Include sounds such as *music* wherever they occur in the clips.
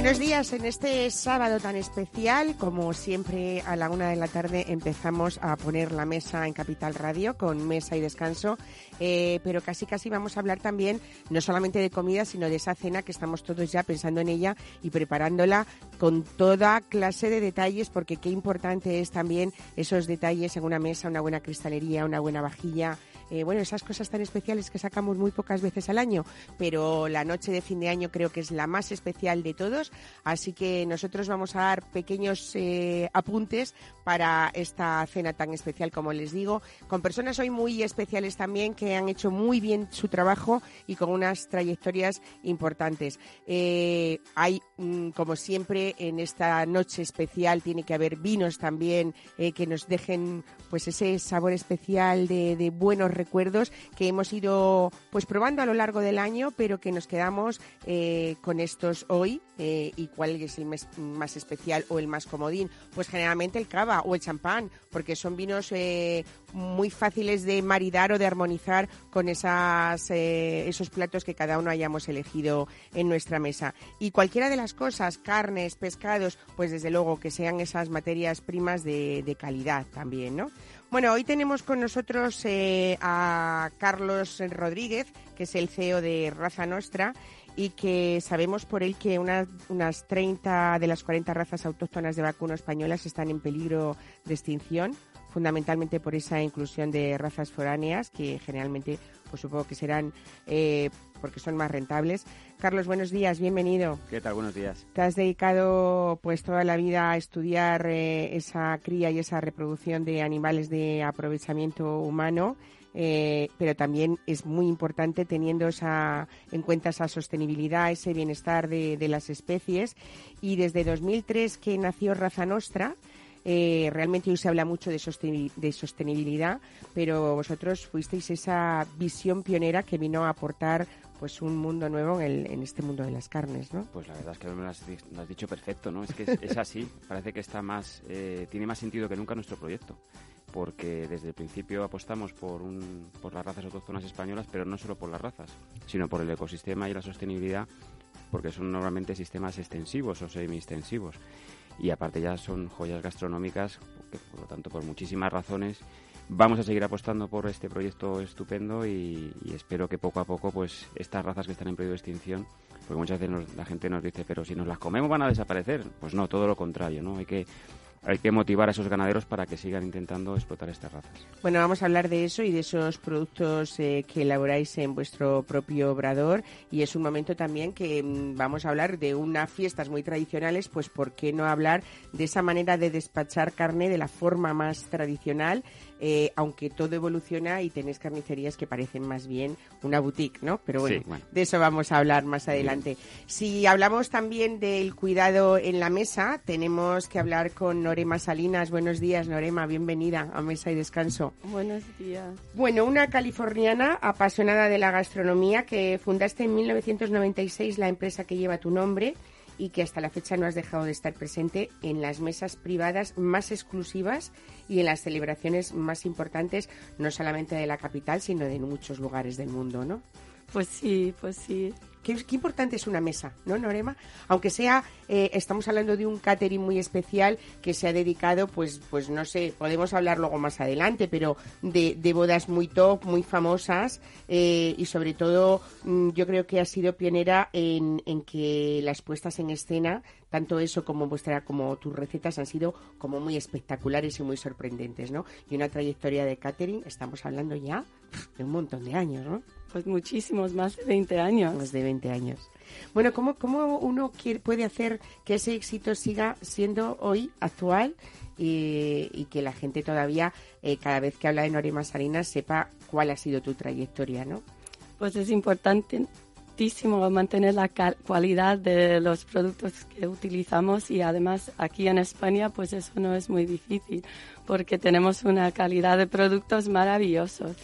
Buenos días en este sábado tan especial. Como siempre, a la una de la tarde empezamos a poner la mesa en Capital Radio con mesa y descanso. Eh, pero casi casi vamos a hablar también no solamente de comida, sino de esa cena que estamos todos ya pensando en ella y preparándola con toda clase de detalles, porque qué importante es también esos detalles en una mesa, una buena cristalería, una buena vajilla, eh, bueno, esas cosas tan especiales que sacamos muy pocas veces al año, pero la noche de fin de año creo que es la más especial de todos, así que nosotros vamos a dar pequeños eh, apuntes para esta cena tan especial, como les digo, con personas hoy muy especiales también que han hecho muy bien su trabajo y con unas trayectorias importantes. Eh, hay, como siempre, en esta noche especial tiene que haber vinos también que nos dejen pues ese sabor especial de, buenos recuerdos que hemos ido pues probando a lo largo del año, pero que nos quedamos eh, con estos hoy. Eh, ¿Y cuál es el más especial o el más comodín? Pues generalmente el cava o el champán, porque son vinos eh, muy fáciles de maridar o de armonizar con esas, esos platos que cada uno hayamos elegido en nuestra mesa. Y cualquiera de las cosas, carnes, pescados, pues desde luego que sean esas materias primas de, calidad también, ¿no? Bueno, hoy tenemos con nosotros eh, a Carlos Rodríguez, que es el CEO de Raza Nostra y que sabemos por él que unas 30 de las 40 razas autóctonas de vacuno españolas están en peligro de extinción, fundamentalmente por esa inclusión de razas foráneas que generalmente, pues supongo que serán eh, porque son más rentables. Carlos, buenos días, bienvenido. ¿Qué tal? Buenos días. Te has dedicado pues toda la vida a estudiar eh, esa cría y esa reproducción de animales de aprovechamiento humano. Eh, pero también es muy importante teniendo esa, en cuenta esa sostenibilidad, ese bienestar de, de las especies. Y desde 2003 que nació Raza Nostra, eh, realmente hoy se habla mucho de, sostenibilidad, pero vosotros fuisteis esa visión pionera que vino a aportar pues un mundo nuevo en, este mundo de las carnes, ¿no? Pues la verdad es que me lo has, dicho perfecto, ¿no? Es que es, así, *laughs* parece que está más, eh, tiene más sentido que nunca nuestro proyecto, porque desde el principio apostamos por, un, por las razas autóctonas españolas, pero no solo por las razas, sino por el ecosistema y la sostenibilidad, porque son normalmente sistemas extensivos o semi-extensivos y aparte ya son joyas gastronómicas, por lo tanto por muchísimas razones vamos a seguir apostando por este proyecto estupendo y, espero que poco a poco pues estas razas que están en peligro de extinción porque muchas veces la gente nos dice pero si nos las comemos van a desaparecer pues no todo lo contrario no hay que hay que motivar a esos ganaderos para que sigan intentando explotar estas razas. Bueno, vamos a hablar de eso y de esos productos eh, que elaboráis en vuestro propio obrador y es un momento también que mm, vamos a hablar de unas fiestas muy tradicionales, pues ¿por qué no hablar de esa manera de despachar carne de la forma más tradicional? Eh, aunque todo evoluciona y tenéis carnicerías que parecen más bien una boutique, ¿no? Pero bueno, de eso vamos a hablar más adelante. Si hablamos también del cuidado en la mesa, tenemos que hablar con Norema Salinas. Buenos días, Norema, bienvenida a Mesa y Descanso. Buenos días. Bueno, una californiana apasionada de la gastronomía que fundaste en 1996 la empresa que lleva tu nombre y que hasta la fecha no has dejado de estar presente en las mesas privadas más exclusivas y en las celebraciones más importantes, no solamente de la capital, sino de muchos lugares del mundo, ¿no? Pues sí, pues sí. Qué, importante es una mesa, ¿no, Norema? Aunque sea, eh, estamos hablando de un catering muy especial que se ha dedicado, pues, pues no sé, podemos hablar luego más adelante, pero de, de bodas muy top, muy famosas eh, y sobre todo mm, yo creo que ha sido pionera en, en que las puestas en escena tanto eso como vuestra como tus recetas han sido como muy espectaculares y muy sorprendentes, ¿no? Y una trayectoria de catering, estamos hablando ya de un montón de años, ¿no? Pues muchísimos, más de 20 años. Más de 20 años. Bueno, ¿cómo, cómo uno quiere, puede hacer que ese éxito siga siendo hoy actual y, que la gente todavía, eh, cada vez que habla de Norima Salinas, sepa cuál ha sido tu trayectoria, ¿no? Pues es importante mantener la calidad de los productos que utilizamos y además aquí en España pues eso no es muy difícil porque tenemos una calidad de productos maravillosos.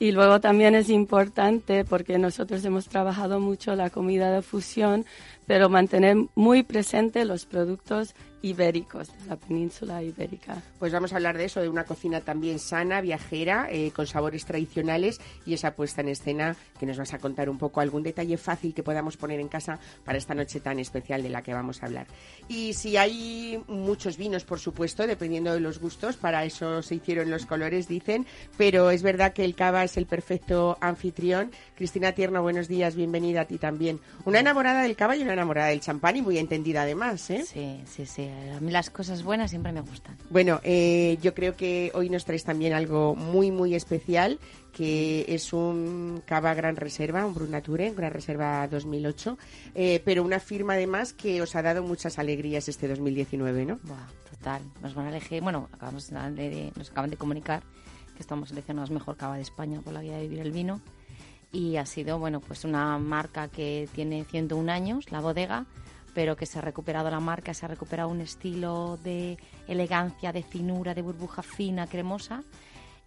Y luego también es importante porque nosotros hemos trabajado mucho la comida de fusión, pero mantener muy presente los productos ibéricos de la península ibérica. Pues vamos a hablar de eso, de una cocina también sana, viajera, eh, con sabores tradicionales y esa puesta en escena que nos vas a contar un poco algún detalle fácil que podamos poner en casa para esta noche tan especial de la que vamos a hablar. Y si hay muchos vinos, por supuesto, dependiendo de los gustos, para eso se hicieron los colores, dicen, pero es verdad que el cava es el perfecto anfitrión. Cristina Tierno, buenos días, bienvenida a ti también. Una enamorada del cava y una enamorada del champán y muy entendida además, ¿eh? Sí, sí, sí a mí las cosas buenas siempre me gustan. Bueno, eh, yo creo que hoy nos traes también algo muy, muy especial, que es un Cava Gran Reserva, un Brunature, Gran Reserva 2008, eh, pero una firma además que os ha dado muchas alegrías este 2019, ¿no? total. Nos van a elegir, bueno, acabamos de, nos acaban de comunicar que estamos seleccionados mejor Cava de España por la guía de vivir el vino y ha sido, bueno, pues una marca que tiene 101 años, la bodega, pero que se ha recuperado la marca, se ha recuperado un estilo de elegancia, de finura, de burbuja fina, cremosa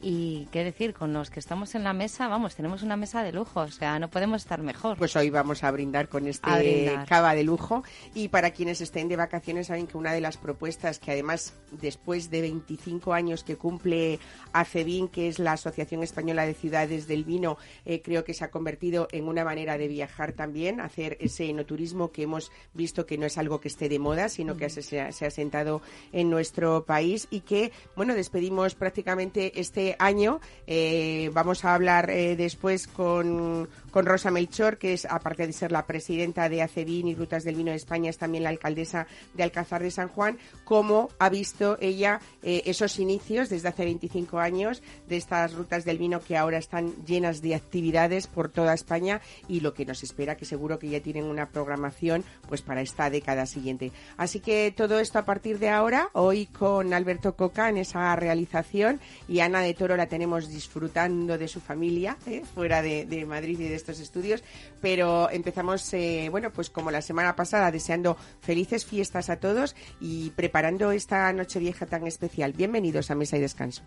y qué decir, con los que estamos en la mesa, vamos, tenemos una mesa de lujo, o sea, no podemos estar mejor. Pues hoy vamos a brindar con este cava de lujo. Y para quienes estén de vacaciones, saben que una de las propuestas que además, después de 25 años que cumple ACEVIN, que es la Asociación Española de Ciudades del Vino, eh, creo que se ha convertido en una manera de viajar también, hacer ese enoturismo que hemos visto que no es algo que esté de moda, sino que se, se ha sentado en nuestro país y que, bueno, despedimos prácticamente este año. Eh, vamos a hablar eh, después con, con, Rosa Melchor, que es, aparte de ser la presidenta de ACEVIN y Rutas del Vino de España, es también la alcaldesa de Alcázar de San Juan, cómo ha visto ella eh, esos inicios desde hace 25 años de estas rutas del vino que ahora están llenas de actividades por toda España y lo que nos espera, que seguro que ya tienen una programación pues para esta década siguiente. Así que todo esto a partir de ahora, hoy con Alberto Coca en esa realización y Ana de Toro la tenemos disfrutando de su familia, ¿eh? fuera de, Madrid y de estos estudios. Pero empezamos, eh, bueno, pues como la semana pasada, deseando felices fiestas a todos y preparando esta noche vieja tan especial. Bienvenidos a Mesa y Descanso.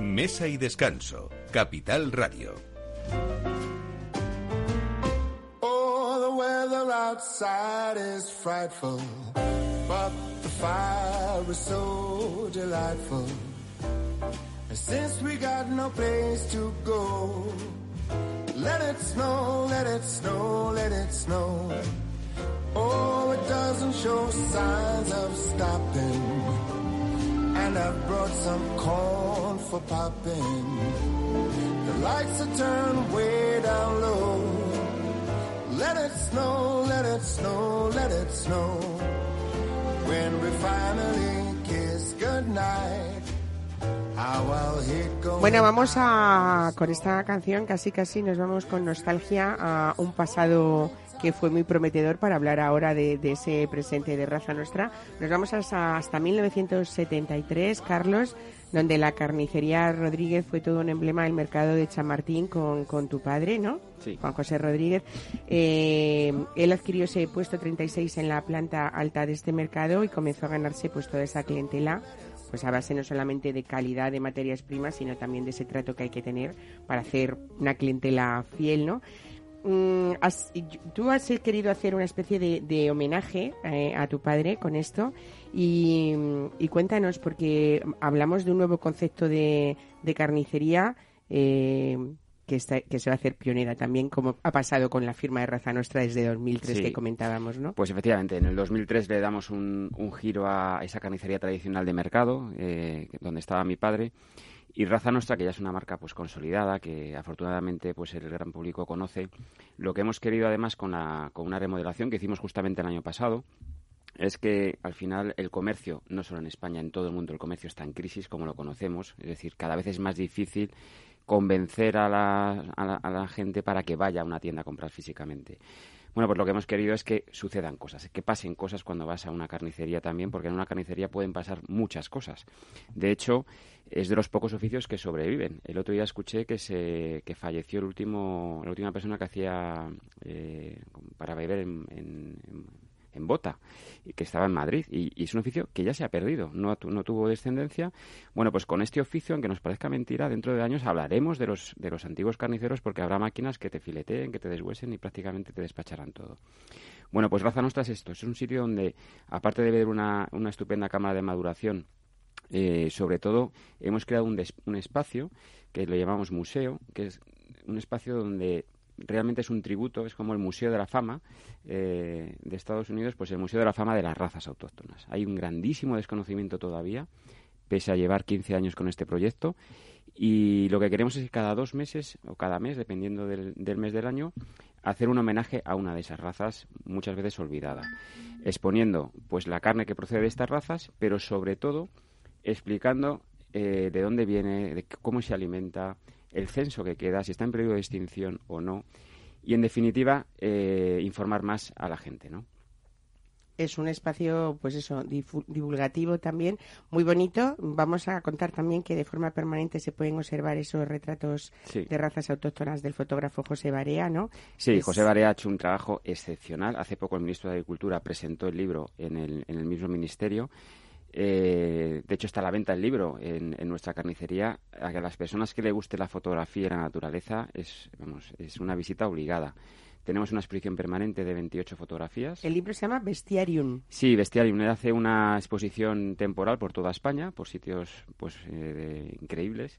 Mesa y Descanso, Capital Radio. Outside is frightful, but the fire is so delightful. And since we got no place to go, let it snow, let it snow, let it snow. Oh, it doesn't show signs of stopping. And I've brought some corn for popping. The lights are turned way down low. Let it snow, let it snow, let it snow. When we finally kiss goodnight. Bueno, vamos a con esta canción casi casi nos vamos con nostalgia a un pasado que fue muy prometedor para hablar ahora de, ese presente de raza nuestra. Nos vamos hasta, hasta 1973, Carlos, donde la carnicería Rodríguez fue todo un emblema del mercado de Chamartín con, con tu padre, ¿no? Sí. Juan José Rodríguez. Eh, él adquirió ese puesto 36 en la planta alta de este mercado y comenzó a ganarse pues toda esa clientela pues a base no solamente de calidad de materias primas, sino también de ese trato que hay que tener para hacer una clientela fiel, ¿no? Mm, tú has querido hacer una especie de, homenaje eh, a tu padre con esto y, cuéntanos, porque hablamos de un nuevo concepto de, carnicería eh, que, que se va a hacer pionera también, como ha pasado con la firma de Raza Nuestra desde 2003 que comentábamos, ¿no? Pues efectivamente, en el 2003 le damos un, giro a esa carnicería tradicional de mercado, eh, donde estaba mi padre, y Raza Nuestra, que ya es una marca pues consolidada, que afortunadamente pues el gran público conoce. Lo que hemos querido además con, la, con una remodelación que hicimos justamente el año pasado, es que al final el comercio, no solo en España, en todo el mundo el comercio está en crisis como lo conocemos, es decir, cada vez es más difícil convencer a la, a la gente para que vaya a una tienda a comprar físicamente. Bueno, pues lo que hemos querido es que sucedan cosas, que pasen cosas cuando vas a una carnicería también, porque en una carnicería pueden pasar muchas cosas. De hecho, es de los pocos oficios que sobreviven. El otro día escuché que se que falleció el último la última persona que hacía eh, para beber en, en Bota, que estaba en Madrid, y, es un oficio que ya se ha perdido, no, no tuvo descendencia. Bueno, pues con este oficio, aunque nos parezca mentira, dentro de años hablaremos de los, de los antiguos carniceros porque habrá máquinas que te fileteen, que te deshuesen y prácticamente te despacharán todo. Bueno, pues Raza Nostra es esto, es un sitio donde, aparte de ver una, una estupenda cámara de maduración, eh, sobre todo hemos creado un, un espacio que lo llamamos museo, que es un espacio donde realmente es un tributo, es como el Museo de la Fama eh, de Estados Unidos, pues el Museo de la Fama de las razas autóctonas. Hay un grandísimo desconocimiento todavía, pese a llevar 15 años con este proyecto, y lo que queremos es que cada dos meses o cada mes, dependiendo del, mes del año, hacer un homenaje a una de esas razas, muchas veces olvidada, exponiendo pues la carne que procede de estas razas, pero sobre todo explicando eh, de dónde viene, de cómo se alimenta, el censo que queda, si está en peligro de extinción o no, y en definitiva eh, informar más a la gente, ¿no? es un espacio, pues eso, divulgativo también, muy bonito. Vamos a contar también que de forma permanente se pueden observar esos retratos de razas autóctonas del fotógrafo José Barea, ¿no? Sí, José Barea ha hecho un trabajo excepcional. Hace poco el ministro de Agricultura presentó el libro en el, en el mismo ministerio eh, de hecho, está a la venta el libro en, nuestra carnicería. A las personas que le guste la fotografía y la naturaleza es, vamos, es una visita obligada. Tenemos una exposición permanente de 28 fotografías. El libro se llama Bestiarium. Sí, Bestiarium. Él hace una exposición temporal por toda España, por sitios pues eh, increíbles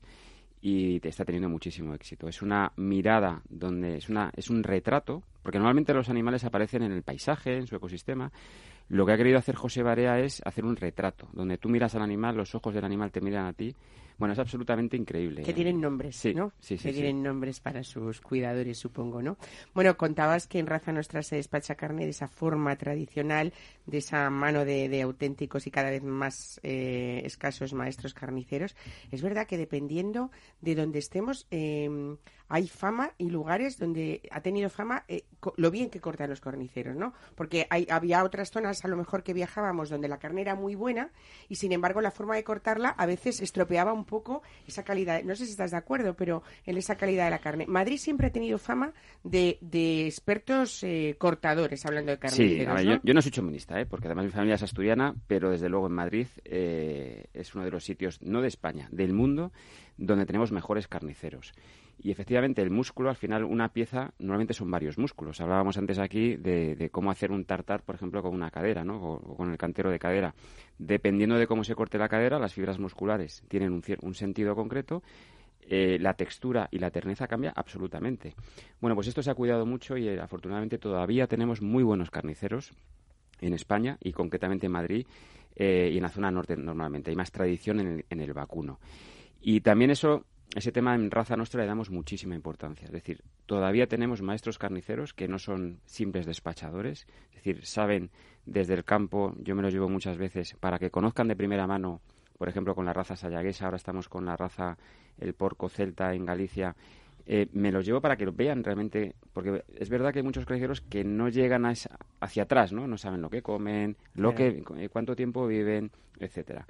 y te está teniendo muchísimo éxito. Es una mirada donde es una es un retrato, porque normalmente los animales aparecen en el paisaje, en su ecosistema, lo que ha querido hacer José Barea es hacer un retrato, donde tú miras al animal, los ojos del animal te miran a ti. Bueno, es absolutamente increíble. Que tienen nombres, sí, ¿no? Sí, sí, que tienen nombres para sus cuidadores, supongo, ¿no? Bueno, contabas que en Raza Nuestra se despacha carne de esa forma tradicional, de esa mano de, auténticos y cada vez más eh, escasos maestros carniceros. Es verdad que dependiendo de donde estemos, eh, hay fama y lugares donde ha tenido fama eh, lo bien que cortan los carniceros, ¿no? Porque hay, había otras zonas a lo mejor que viajábamos donde la carne era muy buena y sin embargo la forma de cortarla a veces estropeaba un poco esa calidad. No sé si estás de acuerdo, pero en esa calidad de la carne. Madrid siempre ha tenido fama de, de expertos eh, cortadores, hablando de carniceros. Sí, Yo, no soy chominista, ¿eh? porque además mi familia es asturiana, pero desde luego en Madrid eh, es uno de los sitios, no de España, del mundo, donde tenemos mejores carniceros. Y efectivamente, el músculo, al final, una pieza, normalmente son varios músculos. Hablábamos antes aquí de, cómo hacer un tartar, por ejemplo, con una cadera, ¿no? O, con el cantero de cadera. Dependiendo de cómo se corte la cadera, las fibras musculares tienen un, un sentido concreto. Eh, la textura y la terneza cambia absolutamente. Bueno, pues esto se ha cuidado mucho y eh, afortunadamente todavía tenemos muy buenos carniceros en España y concretamente en Madrid eh, y en la zona norte normalmente. Hay más tradición en el, en el vacuno. Y también eso ese tema en raza nuestra le damos muchísima importancia. Es decir, todavía tenemos maestros carniceros que no son simples despachadores, es decir, saben desde el campo, yo me los llevo muchas veces, para que conozcan de primera mano, por ejemplo, con la raza sayaguesa, ahora estamos con la raza el porco celta en Galicia, eh, me los llevo para que lo vean realmente, porque es verdad que hay muchos carniceros que no llegan a hacia atrás, ¿no? No saben lo que comen, lo que, eh, cuánto tiempo viven, etcétera.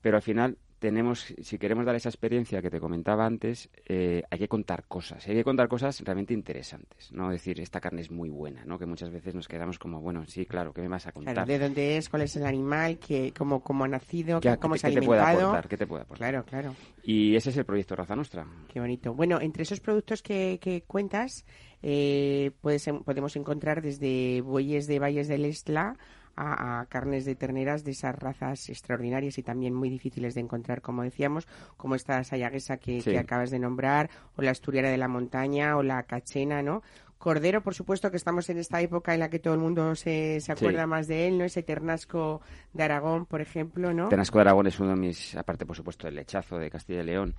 Pero al final tenemos, si queremos dar esa experiencia que te comentaba antes, eh, hay que contar cosas. Hay que contar cosas realmente interesantes, no decir esta carne es muy buena, ¿no? Que muchas veces nos quedamos como, bueno, sí, claro, ¿qué me vas a contar? ¿De dónde es? ¿Cuál es el animal? ¿Qué, cómo, cómo ha nacido? ¿Cómo se ha alimentado? Te puede aportar, ¿Qué te puede aportar? Claro, claro. Y ese es el proyecto Raza Nostra. Qué bonito. Bueno, entre esos productos que, que cuentas, eh, podemos encontrar desde bueyes de Valles del Estla a, carnes de terneras de esas razas extraordinarias y también muy difíciles de encontrar, como decíamos, como esta sayaguesa que, acabas de nombrar, o la asturiana de la montaña, o la cachena, ¿no? Cordero, por supuesto, que estamos en esta época en la que todo el mundo se, se acuerda más de él, ¿no? Ese ternasco de Aragón, por ejemplo, ¿no? Ternasco de Aragón es uno de mis, aparte, por supuesto, del lechazo de Castilla y León.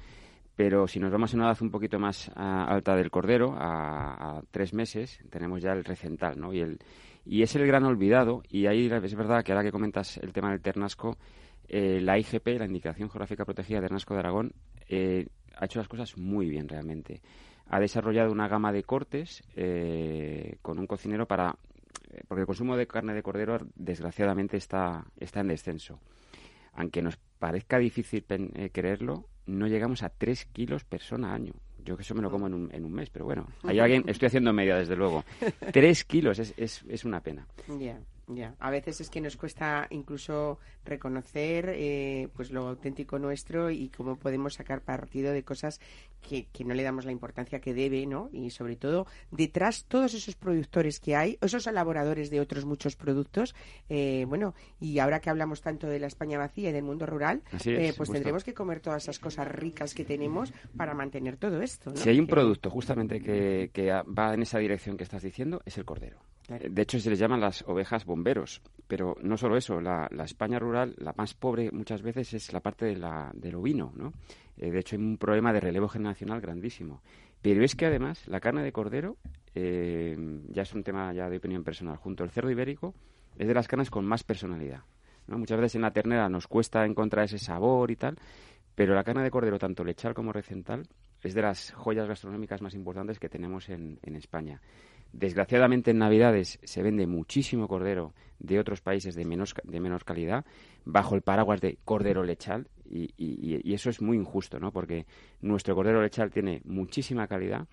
Pero si nos vamos a una edad un poquito más ah, alta del cordero, a, a, tres meses, tenemos ya el recental, ¿no? Y el, y es el gran olvidado, y ahí es verdad que ahora que comentas el tema del Ternasco, eh, la IGP, la Indicación Geográfica Protegida de Ternasco de Aragón, eh, ha hecho las cosas muy bien realmente. Ha desarrollado una gama de cortes eh, con un cocinero para... porque el consumo de carne de cordero desgraciadamente está, está en descenso. Aunque nos parezca difícil creerlo, no llegamos a 3 kilos persona año. Yo que eso me lo como en un, en un mes, pero bueno, hay alguien, estoy haciendo media desde luego. *laughs* Tres kilos, es, es, es una pena. Ya, a veces es que nos cuesta incluso reconocer eh, pues lo auténtico nuestro y cómo podemos sacar partido de cosas que, que, no le damos la importancia que debe, ¿no? Y sobre todo, detrás todos esos productores que hay, esos elaboradores de otros muchos productos, eh, bueno, y ahora que hablamos tanto de la España vacía y del mundo rural, eh, pues tendremos que comer todas esas cosas ricas que tenemos para mantener todo esto, ¿no? Si hay un producto justamente que, que va en esa dirección que estás diciendo, es el cordero. De hecho, se les llaman las ovejas bomberos. Pero no solo eso, la, España rural, la más pobre muchas veces es la parte de la, del ovino, ¿no? Eh, de hecho, hay un problema de relevo generacional grandísimo. Pero es que además la carne de cordero, eh, ya es un tema ya de opinión personal, junto al cerdo ibérico, es de las carnes con más personalidad. ¿no? Muchas veces en la ternera nos cuesta encontrar ese sabor y tal, pero la carne de cordero, tanto lechal como recental, es de las joyas gastronómicas más importantes que tenemos en, en España. Desgraciadamente en Navidades se vende muchísimo cordero de otros países de menos, de menos calidad bajo el paraguas de cordero lechal y, y, eso es muy injusto, ¿no? Porque nuestro cordero lechal tiene muchísima calidad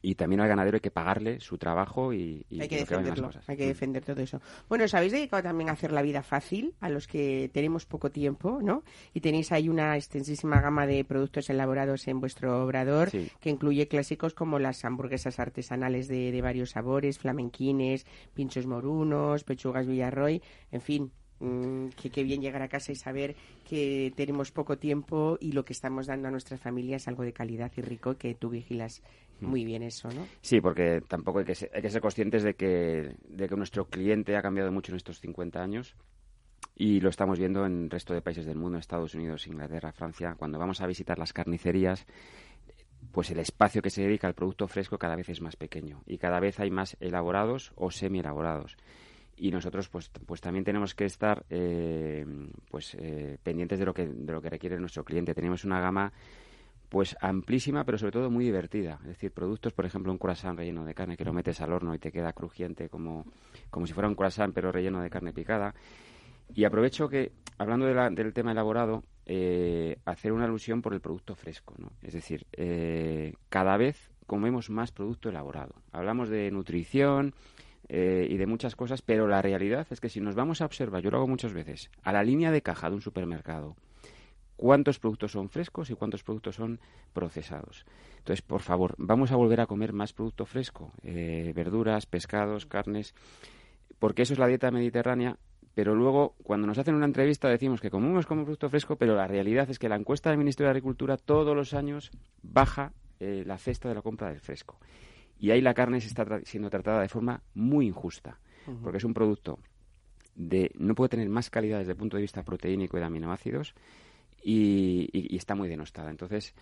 y también al ganadero hay que pagarle su trabajo y, hay que defenderlo, hay que defender todo eso. Bueno, os habéis dedicado también a hacer la vida fácil a los que tenemos poco tiempo, ¿no? Y tenéis ahí una extensísima gama de productos elaborados en vuestro obrador que incluye clásicos como las hamburguesas artesanales de, de varios sabores, flamenquines, pinchos morunos, pechugas Villarroy, en fin, Mm, que qué bien llegar a casa y saber que tenemos poco tiempo y lo que estamos dando a nuestras familias es algo de calidad y rico que tú vigilas mm. muy bien eso, ¿no? Sí, porque tampoco hay que ser, hay que ser conscientes de que, de que nuestro cliente ha cambiado mucho en estos 50 años y lo estamos viendo en el resto de países del mundo, Estados Unidos, Inglaterra, Francia. Cuando vamos a visitar las carnicerías, pues el espacio que se dedica al producto fresco cada vez es más pequeño y cada vez hay más elaborados o semi elaborados y nosotros pues pues también tenemos que estar eh, pues eh, pendientes de lo que de lo que requiere nuestro cliente. Tenemos una gama pues amplísima pero sobre todo muy divertida. Es decir productos por ejemplo un croissant relleno de carne que lo metes al horno y te queda crujiente como como si fuera un croissant pero relleno de carne picada. Y aprovecho que hablando del tema elaborado eh, hacer una alusión por el producto fresco ¿no? es decir cada vez comemos más producto elaborado. Hablamos de nutrición eh, y de muchas cosas, pero la realidad es que si nos vamos a observar, yo lo hago muchas veces, a la línea de caja de un supermercado, cuántos productos son frescos y cuántos productos son procesados. Entonces, por favor, vamos a volver a comer más producto fresco, eh, verduras, pescados, carnes, porque eso es la dieta mediterránea. Pero luego, cuando nos hacen una entrevista, decimos que comemos como producto fresco, pero la realidad es que la encuesta del Ministerio de Agricultura todos los años baja eh, la cesta de la compra del fresco. Y ahí la carne se está siendo tratada de forma muy injusta, porque es un producto de no puede tener más calidad desde el punto de vista proteínico y de aminoácidos y, está muy denostada. Entonces,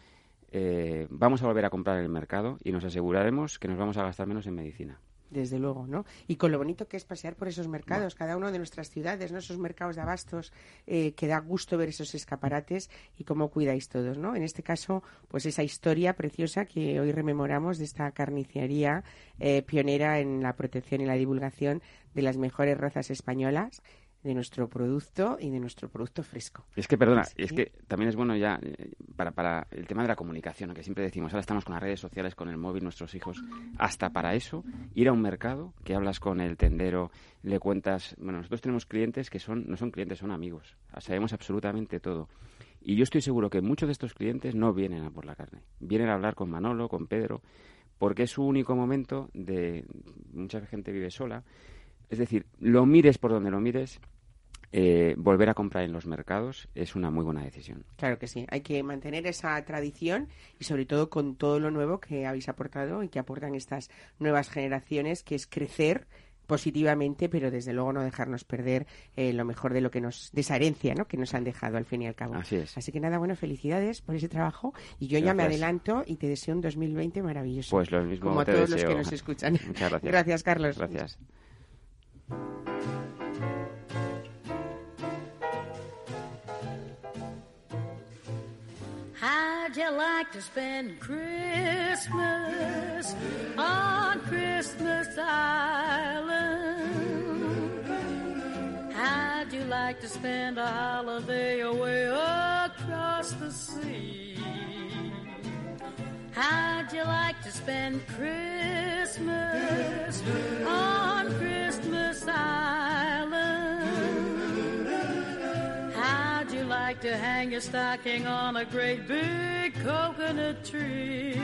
eh, vamos a volver a comprar en el mercado y nos aseguraremos que nos vamos a gastar menos en medicina desde luego, ¿no? Y con lo bonito que es pasear por esos mercados, cada uno de nuestras ciudades, ¿no? Esos mercados de abastos, eh, que da gusto ver esos escaparates y cómo cuidáis todos, ¿no? En este caso, pues esa historia preciosa que hoy rememoramos de esta carnicería eh, pionera en la protección y la divulgación de las mejores razas españolas de nuestro producto y de nuestro producto fresco. Es que, perdona, es que también es bueno ya eh, para, para el tema de la comunicación, que siempre decimos, ahora estamos con las redes sociales, con el móvil, nuestros hijos, hasta para eso, ir a un mercado, que hablas con el tendero, le cuentas, bueno, nosotros tenemos clientes que son no son clientes, son amigos, sabemos absolutamente todo. Y yo estoy seguro que muchos de estos clientes no vienen a por la carne, vienen a hablar con Manolo, con Pedro, porque es su único momento de mucha gente vive sola. Es decir, lo mires por donde lo mires, eh, volver a comprar en los mercados es una muy buena decisión. Claro que sí, hay que mantener esa tradición y sobre todo con todo lo nuevo que habéis aportado y que aportan estas nuevas generaciones, que es crecer positivamente, pero desde luego no dejarnos perder eh, lo mejor de lo que nos, de esa herencia, ¿no? Que nos han dejado al fin y al cabo. Así es. Así que nada, bueno, felicidades por ese trabajo y yo ya me adelanto y te deseo un 2020 maravilloso. Pues lo mismo Como a todos los que nos escuchan. Muchas gracias. Gracias, Carlos. Gracias. How'd you like to spend Christmas on Christmas Island? How'd you like to spend a holiday away across the sea? How'd you like to spend Christmas on Christmas Island? How'd you like to hang your stocking on a great big coconut tree?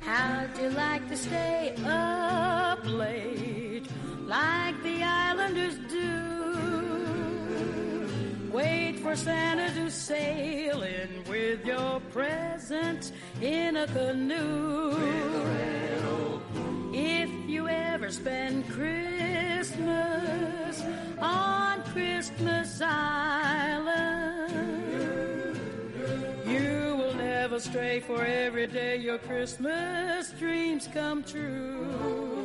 How'd you like to stay up late like the islanders do? Wait for Santa to sail in with your present in a canoe. If you ever spend Christmas on Christmas Island, you will never stray for every day your Christmas dreams come true.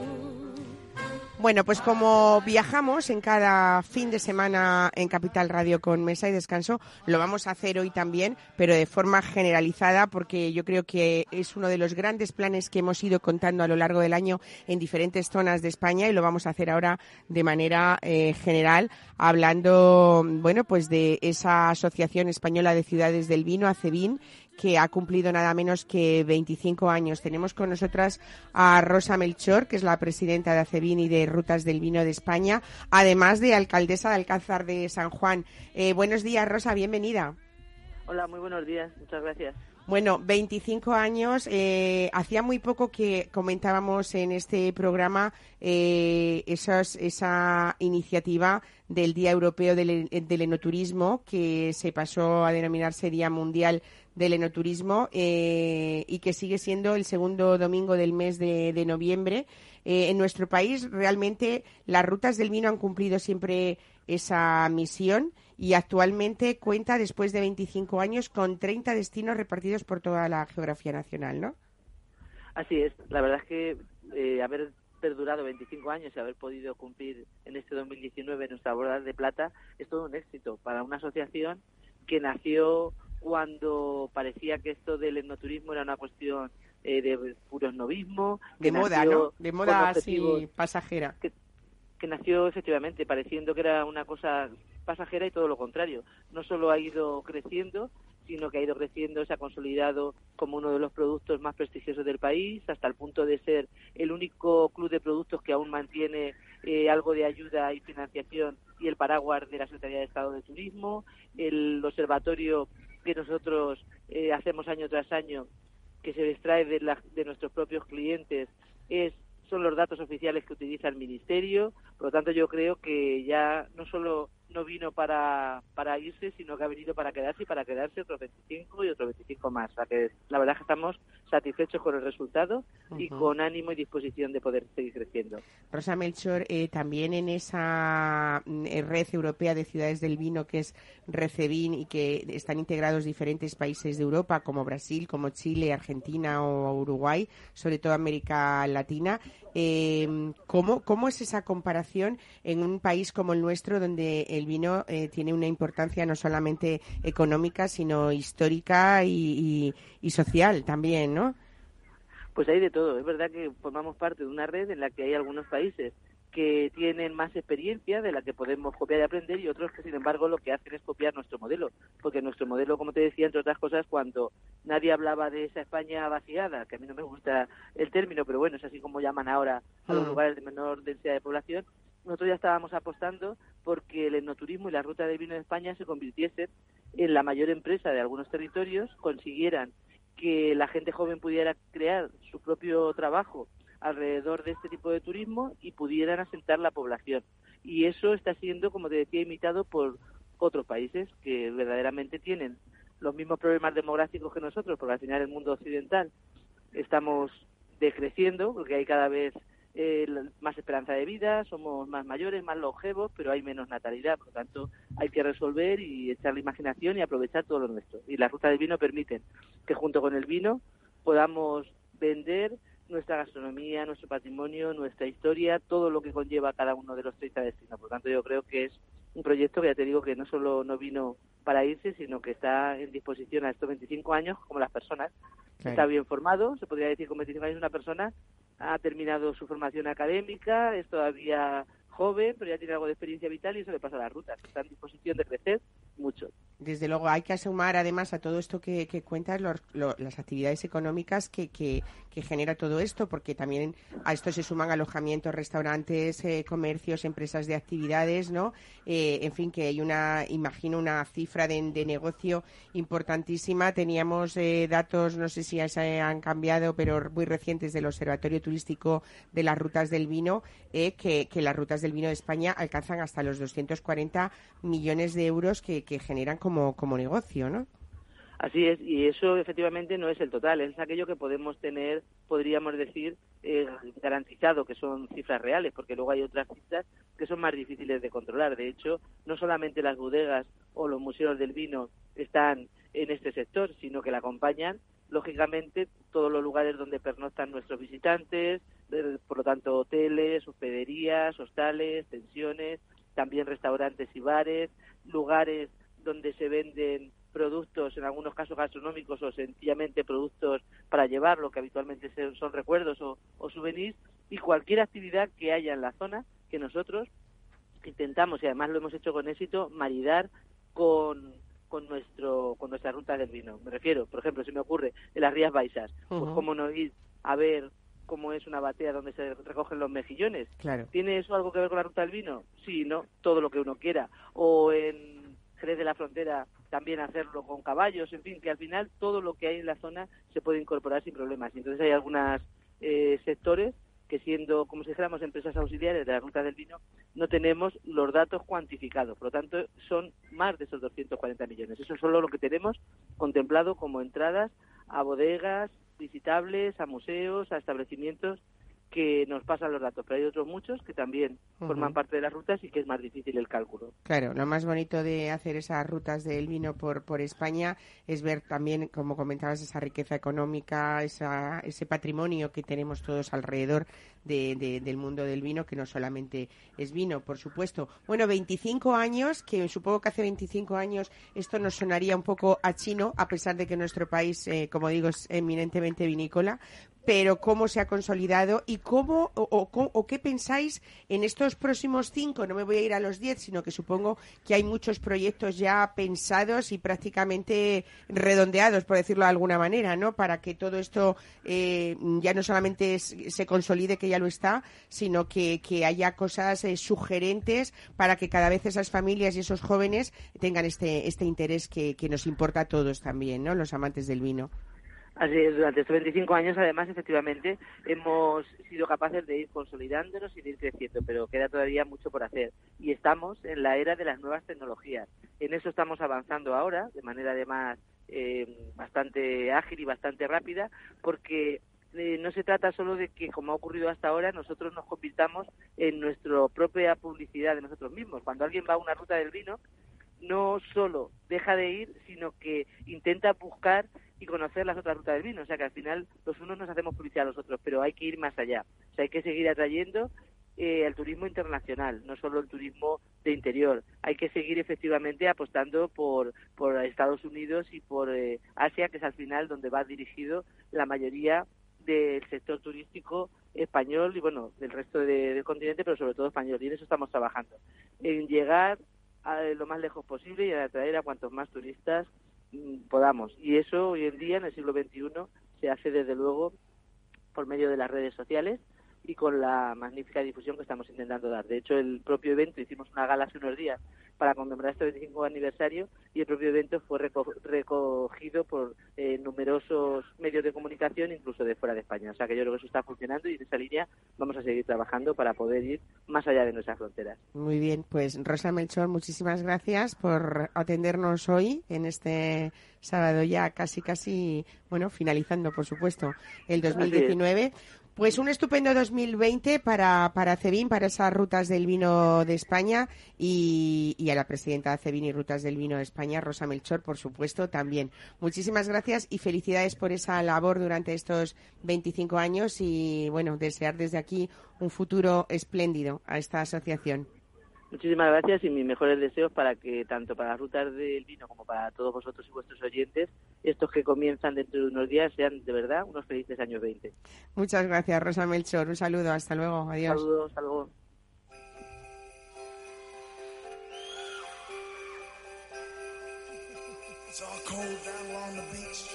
Bueno, pues como viajamos en cada fin de semana en Capital Radio con Mesa y Descanso, lo vamos a hacer hoy también, pero de forma generalizada, porque yo creo que es uno de los grandes planes que hemos ido contando a lo largo del año en diferentes zonas de España y lo vamos a hacer ahora de manera eh, general, hablando, bueno, pues de esa Asociación Española de Ciudades del Vino, ACEVIN, que ha cumplido nada menos que 25 años. Tenemos con nosotras a Rosa Melchor, que es la presidenta de ACEVIN y de Rutas del Vino de España, además de alcaldesa de Alcázar de San Juan. Eh, buenos días, Rosa, bienvenida. Hola, muy buenos días, muchas gracias. Bueno, 25 años. Eh, hacía muy poco que comentábamos en este programa eh, esa iniciativa del Día Europeo del, del, Enoturismo, que se pasó a denominarse Día Mundial del Enoturismo eh, y que sigue siendo el segundo domingo del mes de, noviembre. Eh, en nuestro país realmente las rutas del vino han cumplido siempre esa misión y actualmente cuenta, después de 25 años, con 30 destinos repartidos por toda la geografía nacional, ¿no? Así es. La verdad es que eh, haber perdurado 25 años y haber podido cumplir en este 2019 nuestra boda de plata es todo un éxito para una asociación que nació cuando parecía que esto del etnoturismo era una cuestión eh, de puro esnovismo. De moda, ¿no? De moda así pasajera. Que, que nació efectivamente pareciendo que era una cosa pasajera y todo lo contrario. No solo ha ido creciendo, sino que ha ido creciendo, se ha consolidado como uno de los productos más prestigiosos del país, hasta el punto de ser el único club de productos que aún mantiene eh, algo de ayuda y financiación y el paraguas de la Secretaría de Estado de Turismo, el observatorio que nosotros eh, hacemos año tras año, que se extrae de, de nuestros propios clientes, es son los datos oficiales que utiliza el Ministerio. Por lo tanto, yo creo que ya no solo no vino para, para irse, sino que ha venido para quedarse y para quedarse otros 25 y otros 25 más. O sea que la verdad es que estamos satisfechos con el resultado y con ánimo y disposición de poder seguir creciendo. Rosa Melchor, eh, también en esa mm, eh, red europea de ciudades del vino que es Recevin y que están integrados diferentes países de Europa como Brasil, como Chile, Argentina o Uruguay, sobre todo América Latina, eh, ¿cómo, ¿cómo es esa comparación en un país como el nuestro donde el vino eh, tiene una importancia no solamente económica, sino histórica y, social también, ¿no? Pues hay de todo. Es verdad que formamos parte de una red en la que hay algunos países que tienen más experiencia de la que podemos copiar y aprender y otros que sin embargo lo que hacen es copiar nuestro modelo porque nuestro modelo como te decía entre otras cosas cuando nadie hablaba de esa España vaciada que a mí no me gusta el término pero bueno es así como llaman ahora a los mm. lugares de menor densidad de población nosotros ya estábamos apostando porque el enoturismo y la ruta del vino de España se convirtiesen en la mayor empresa de algunos territorios, consiguieran que la gente joven pudiera crear su propio trabajo alrededor de este tipo de turismo y pudieran asentar la población. Y eso está siendo, como te decía, imitado por otros países que verdaderamente tienen los mismos problemas demográficos que nosotros, porque al final el mundo occidental estamos decreciendo, porque hay cada vez eh, más esperanza de vida, somos más mayores, más longevos, pero hay menos natalidad, por lo tanto hay que resolver y echar la imaginación y aprovechar todo lo nuestro. Y la ruta del vino permiten que junto con el vino podamos vender nuestra gastronomía, nuestro patrimonio, nuestra historia, todo lo que conlleva cada uno de los 30 destinos. Por lo tanto, yo creo que es un proyecto que ya te digo que no solo no vino para irse, sino que está en disposición a estos 25 años como las personas. Está bien formado, se podría decir con 25 años una persona ha terminado su formación académica, es todavía joven, pero ya tiene algo de experiencia vital y eso le pasa a las rutas. Está en disposición de crecer mucho. Desde luego, hay que sumar además a todo esto que, que cuentas los- lo- las actividades económicas que, que, que genera todo esto, porque también a esto se suman alojamientos, restaurantes, eh, comercios, empresas de actividades, ¿no? Eh, en fin, que hay una, imagino, una cifra de, de negocio importantísima. Teníamos eh, datos, no sé si se han cambiado, pero muy recientes del Observatorio Turístico de las Rutas del Vino, eh, que, que las rutas del vino de España alcanzan hasta los 240 millones de euros que, que generan como, negocio, ¿no? Así es, y eso efectivamente no es el total, es aquello que podemos tener, podríamos decir, eh, garantizado, que son cifras reales, porque luego hay otras cifras que son más difíciles de controlar. De hecho, no solamente las bodegas o los museos del vino están en este sector, sino que la acompañan, lógicamente, todos los lugares donde pernoctan nuestros visitantes, por lo tanto, hoteles, hospederías, hostales, pensiones, también restaurantes y bares, lugares donde se venden productos, en algunos casos gastronómicos o sencillamente productos para llevar, lo que habitualmente se- son recuerdos o, o souvenirs, y cualquier actividad que haya en la zona que nosotros intentamos, y además lo hemos hecho con éxito, maridar con, con, nuestro, con nuestra ruta del vino. Me refiero, por ejemplo, si me ocurre, en las Rías Baixas, pues Ujú. cómo no ir a ver cómo es una batea donde se recogen los mejillones. Claro. ¿Tiene eso algo que ver con la ruta del vino? Sí, no, todo lo que uno quiera. O en Jerez de la Frontera también hacerlo con caballos, en fin, que al final todo lo que hay en la zona se puede incorporar sin problemas. Y entonces hay algunos sectores que siendo, como si dijéramos, empresas auxiliares de la ruta del vino, no tenemos los datos cuantificados. Por lo tanto, son más de esos 240 millones. Eso es solo lo que tenemos contemplado como entradas a bodegas visitables, a museos, a establecimientos que nos pasan los datos. Pero hay otros muchos que también forman parte de las rutas y que es más difícil el cálculo. Claro, lo más bonito de hacer esas rutas del vino por, por España es ver también, como comentabas, esa riqueza económica, esa, ese patrimonio que tenemos todos alrededor de- de- del mundo del vino, que no solamente es vino, por supuesto. Bueno, 25 años, que supongo que hace 25 años esto nos sonaría un poco a chino, a pesar de que nuestro país, eh, como digo, es eminentemente vinícola, pero cómo se ha consolidado y cómo o, qué pensáis en estos próximos cinco, no me voy a ir a los diez, sino que supongo que hay muchos proyectos ya pensados y prácticamente redondeados, por decirlo de alguna manera, ¿no? Para que todo esto eh, ya no solamente se consolide, que ya lo está, sino que, que haya cosas eh, sugerentes para que cada vez esas familias y esos jóvenes tengan este, este interés que, que nos importa a todos también, ¿no? Los amantes del vino. Durante estos 25 años, además, efectivamente, hemos sido capaces de ir consolidándonos y de ir creciendo, pero queda todavía mucho por hacer. Y estamos en la era de las nuevas tecnologías. En eso estamos avanzando ahora, de manera además eh, bastante ágil y bastante rápida, porque eh, no se trata solo de que, como ha ocurrido hasta ahora, nosotros nos convirtamos en nuestra propia publicidad de nosotros mismos. Cuando alguien va a una ruta del vino, no solo deja de ir, sino que intenta buscar y conocer las otras rutas del vino. O sea que al final los unos nos hacemos publicidad a los otros, pero hay que ir más allá. O sea, hay que seguir atrayendo eh, el turismo internacional, no solo el turismo de interior. Hay que seguir efectivamente apostando por, por Estados Unidos y por eh, Asia, que es al final donde va dirigido la mayoría del sector turístico español y bueno, del resto de- del continente, pero sobre todo español. Y en eso estamos trabajando. En llegar a lo más lejos posible y atraer a cuantos más turistas podamos. Y eso hoy en día, en el siglo XXI, se hace desde luego por medio de las redes sociales y con la magnífica difusión que estamos intentando dar. De hecho, el propio evento, hicimos una gala hace unos días para conmemorar este 25 aniversario y el propio evento fue reco- recogido por eh, numerosos medios de comunicación, incluso de fuera de España. O sea que yo creo que eso está funcionando y en esa línea vamos a seguir trabajando para poder ir más allá de nuestras fronteras. Muy bien, pues Rosa Melchor, muchísimas gracias por atendernos hoy en este sábado ya casi casi, bueno, finalizando por supuesto el 2019. Pues un estupendo 2020 para, para Cebín, para esas rutas del vino de España y, y a la presidenta de Cebín y Rutas del Vino de España, Rosa Melchor, por supuesto, también. Muchísimas gracias y felicidades por esa labor durante estos 25 años y, bueno, desear desde aquí un futuro espléndido a esta asociación. Muchísimas gracias y mis mejores deseos para que tanto para las rutas del vino como para todos vosotros y vuestros oyentes, estos que comienzan dentro de unos días sean de verdad unos felices años 20. Muchas gracias, Rosa Melchor. Un saludo. Hasta luego. Adiós. Saludos, hasta luego. It's all cold down along the beach.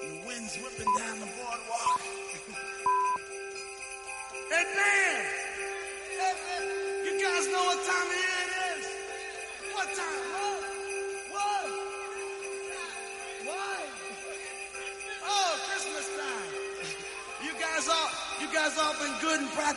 The wind's whipping down the boardwalk.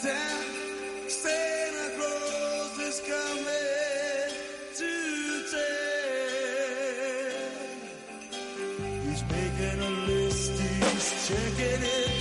Santa Claus is coming to town. He's making a list, he's checking it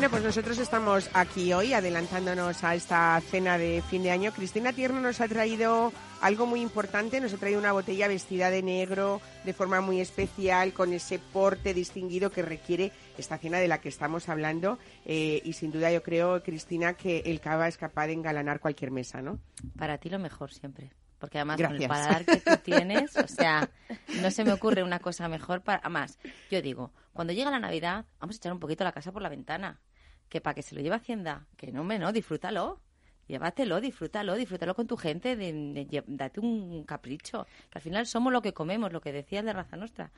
Bueno, pues nosotros estamos aquí hoy adelantándonos a esta cena de fin de año. Cristina Tierno nos ha traído algo muy importante, nos ha traído una botella vestida de negro de forma muy especial, con ese porte distinguido que requiere esta cena de la que estamos hablando. Eh, y sin duda yo creo, Cristina, que el cava es capaz de engalanar cualquier mesa, ¿no? Para ti lo mejor siempre. Porque además Gracias. con el paladar que tú *laughs* tienes, o sea, no se me ocurre una cosa mejor para... Además, yo digo, cuando llega la Navidad, vamos a echar un poquito la casa por la ventana. Que para que se lo lleve Hacienda, que no, me no, disfrútalo. Llévatelo, disfrútalo, disfrútalo con tu gente, de, date un capricho. Que al final somos lo que comemos, lo que decía el de raza nuestra.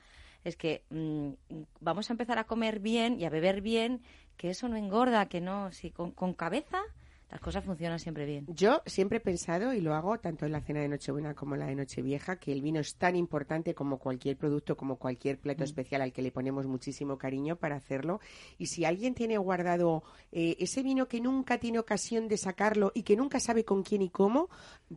Es que mm, vamos a empezar a comer bien y a beber bien, que eso no engorda, que no, si con cabeza las cosas funcionan siempre bien. Yo siempre he pensado, y lo hago tanto en la cena de Nochebuena como en la de Nochevieja, que el vino es tan importante como cualquier producto, como cualquier plato especial al que le ponemos muchísimo cariño para hacerlo. Y si alguien tiene guardado eh, ese vino que nunca tiene ocasión de sacarlo y que nunca sabe con quién y cómo,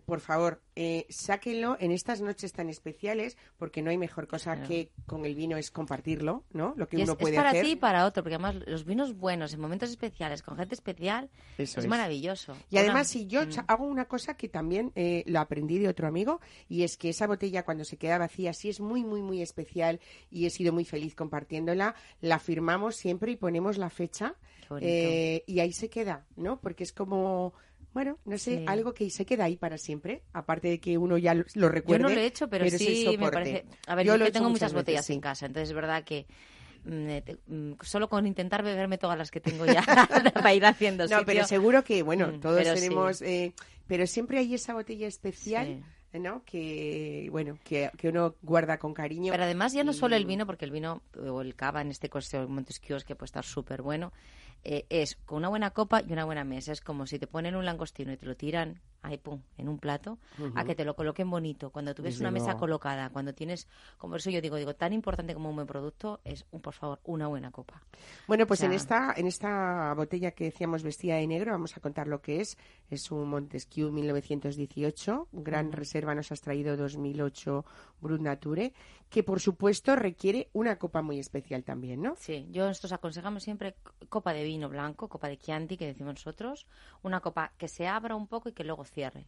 por favor, eh, sáquenlo en estas noches tan especiales, porque no hay mejor cosa Claro. que con el vino es compartirlo, ¿no? Lo que Y es, uno es puede para hacer. ti y para otro, porque además los vinos buenos en momentos especiales, con gente especial, Eso es, es. maravilloso. Y Una- además, si yo Mm. hago una cosa que también eh, lo aprendí de otro amigo, y es que esa botella cuando se queda vacía, sí es muy, muy, muy especial y he sido muy feliz compartiéndola, la firmamos siempre y ponemos la fecha eh, y ahí se queda, ¿no? Porque es como, bueno, no sé, Sí. algo que se queda ahí para siempre, aparte de que uno ya lo, lo Yo recuerde. no lo he hecho, pero, sí me parece... A ver, Yo yo, lo he que hecho tengo muchas muchas veces, botellas sí. en casa, entonces es verdad que mm, eh, te- mm, solo con intentar beberme todas las que tengo ya *laughs* *laughs* para ir haciendo No, sitio. pero seguro que, bueno, Mm, todos pero sí. tenemos, eh, pero siempre hay esa botella especial. ¿no? Que, bueno, que, que uno guarda con cariño. Pero además ya no solo el vino, porque el vino o el cava en este caso Montesquieu que puede estar súper bueno, eh, es con una buena copa y una buena mesa. Es como si te ponen un langostino y te lo tiran ahí, pum, en un plato, a que te lo coloquen bonito. Cuando tú ves Desde una mesa colocada, cuando tienes, como eso yo digo, digo, tan importante como un buen producto es, un, por favor, una buena copa. Bueno, pues O sea- en esta en esta botella que decíamos vestida de negro, vamos a contar lo que es. Es un Montesquieu 1918, gran reserva nos has traído 2008 Brut Nature, que por supuesto requiere una copa muy especial también, ¿no? Sí, yo nosotros aconsejamos siempre copa de vino blanco, copa de Chianti, que decimos nosotros, una copa que se abra un poco y que luego cierre.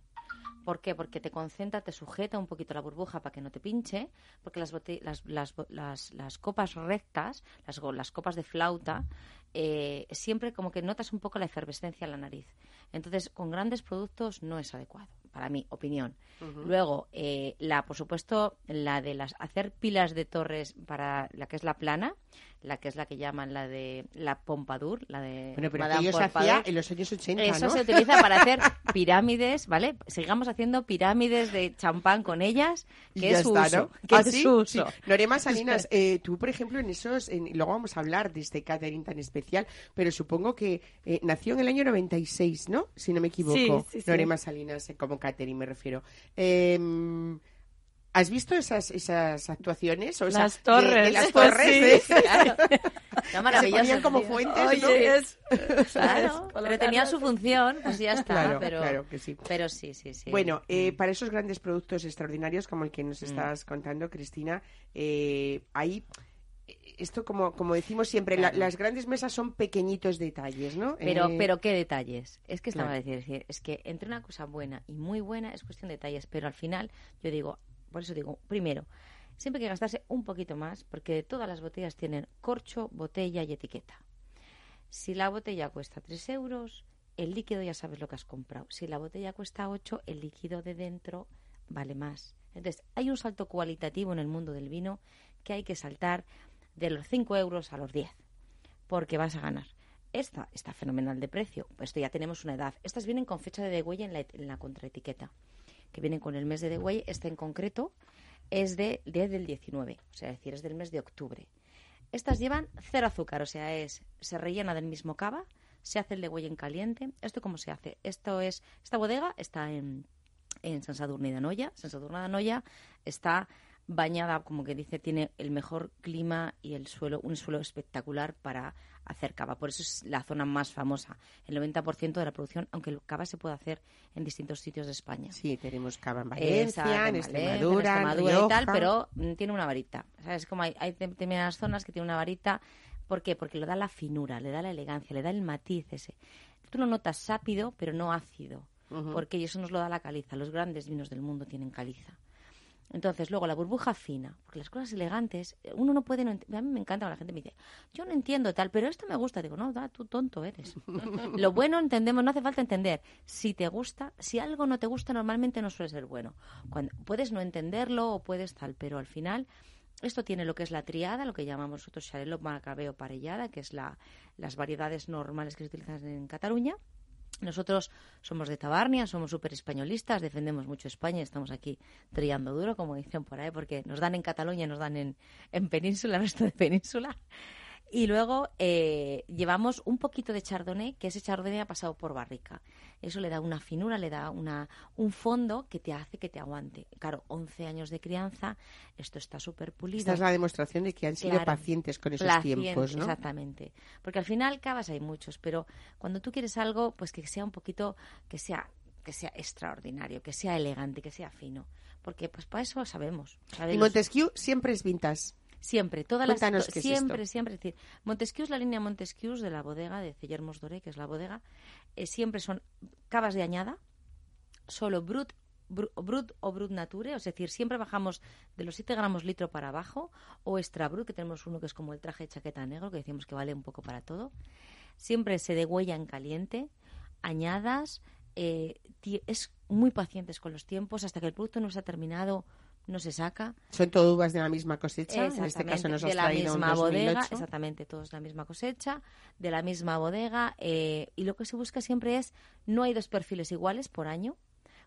¿Por qué? Porque te concentra, te sujeta un poquito la burbuja para que no te pinche, porque las, las, las, las, copas rectas, las, las copas de flauta, eh, siempre como que notas un poco la efervescencia en la nariz. Entonces, con grandes productos no es adecuado, para mi opinión. Luego, eh, la, por supuesto, la de las hacer pilas de torres para la que es la plana, la que es la que llaman la de la Pompadour, la de Bueno, pero Madame hacía en los años 80, Eso ¿no? se utiliza para hacer pirámides, ¿vale? Sigamos haciendo pirámides de champán con ellas, que ya es está, uso. ¿no? que ¿Ah, es sí? su Sí. uso. Lorema Salinas, eh, tú, por ejemplo, en esos, en- y luego vamos a hablar de este catering tan especial, pero supongo que eh, nació en el año 96, ¿no? Si no me equivoco. Sí, sí, sí. Lorema Salinas, eh, como catering me refiero. Eh, ¿Has visto esas, esas actuaciones? O Las de- de torres, las torres, sí. ¿eh? Claro. *laughs* Está Que se ponían como fuentes, ¿no? Oye, es... Claro, *laughs* pero tenía su función, pues ya está. Claro, pero, claro que sí. pero sí, sí, sí. Bueno, eh, para esos grandes productos extraordinarios como el que Mm. nos estás contando, Cristina, eh, hay esto como como decimos siempre, la- Claro. las grandes mesas son pequeñitos detalles, ¿no? Pero, Eh, pero qué detalles. Es que estaba claro. a decir, es que entre una cosa buena y muy buena es cuestión de detalles, pero al final yo digo, por eso digo, primero, siempre hay que gastarse un poquito más, porque todas las botellas tienen corcho, botella y etiqueta. Si la botella cuesta 3 euros, el líquido ya sabes lo que has comprado. Si la botella cuesta 8, el líquido de dentro vale más. Entonces, hay un salto cualitativo en el mundo del vino que hay que saltar de los 5 euros a los 10, porque vas a ganar. Esta está fenomenal de precio, pues esto ya tenemos una edad. Estas vienen con fecha de degüelle en la, en la contraetiqueta, que vienen con el mes de degüelle. Esta en concreto es de 10 del 19, o sea, es decir, es del mes de octubre. Estas llevan cero azúcar, o sea, es se rellena del mismo cava, se hace el degüelle en caliente. ¿Esto cómo se hace? Esto es esta bodega está en en San Sadurní de Noya. San Sadurní de está bañada, como que dice, tiene el mejor clima y el suelo, un suelo espectacular para hacer cava. Por eso es la zona más famosa. El 90% de la producción, aunque el cava se puede hacer en distintos sitios de España. Sí, tenemos cava en Esa, Valencia, en en Extremadura, en y tal, pero mm, tiene una varita. ¿Sabes? Como hay, hay determinadas zonas que tienen una varita. ¿Por qué? Porque le da la finura, le da la elegancia, le da el matiz ese. Tú lo notas sápido, pero no ácido. Porque eso nos lo da la caliza. Los grandes vinos del mundo tienen caliza. Entonces, luego la burbuja fina, porque las cosas elegantes, eh, uno no puede, no a mí me encanta cuando la gente me dice, yo no entiendo tal, pero esto me gusta. Digo, no, da, tú tonto eres. *laughs* Lo bueno entendemos, no hace falta entender. Si te gusta, si algo no te gusta, normalmente no suele ser bueno. Cuando, puedes no entenderlo o puedes tal, pero al final esto tiene lo que es la triada, lo que llamamos nosotros Xarel·lo, Macabeo, Parellada, que es la, las variedades normales que se utilizan en Cataluña. Nosotros somos de Tabarnia, somos súper españolistas, defendemos mucho España y estamos aquí trillando duro, como dicen por ahí, porque nos dan en Cataluña, nos dan en, en Península, resto de Península. Y luego eh, llevamos un poquito de chardonnay, que ese chardonnay ha pasado por barrica. Eso le da una finura, le da una, un fondo que te hace que te aguante. Claro, 11 años de crianza, esto está súper pulido. Esta es la demostración de que han sido Claro. pacientes con esos tiempos, ¿no? Exactamente. Porque al final cavas hay muchos, pero cuando tú quieres algo, pues que sea un poquito, que sea que sea extraordinario, que sea elegante, que sea fino. Porque pues para eso sabemos. Y Montesquieu siempre es vintage. Siempre, todas las Cuéntanos qué siempre, siempre, es decir, Montesquieu es la línea Montesquieu de la bodega de Cellermos Doré, que es la bodega, eh, siempre son cavas de añada, solo brut, bru- brut o brut nature, es decir, siempre bajamos de los 7 gramos litro para abajo, o extra brut, que tenemos uno que es como el traje de chaqueta negro, que decimos que vale un poco para todo. Siempre se degüella en caliente, añadas, eh, es muy pacientes con los tiempos, hasta que el producto no se ha terminado, no se saca. Son todo uvas de la misma cosecha. En este caso nos has de la traído un misma bodega, 2008. exactamente, todos la misma cosecha, de la misma bodega, eh, y lo que se busca siempre es, no hay dos perfiles iguales por año,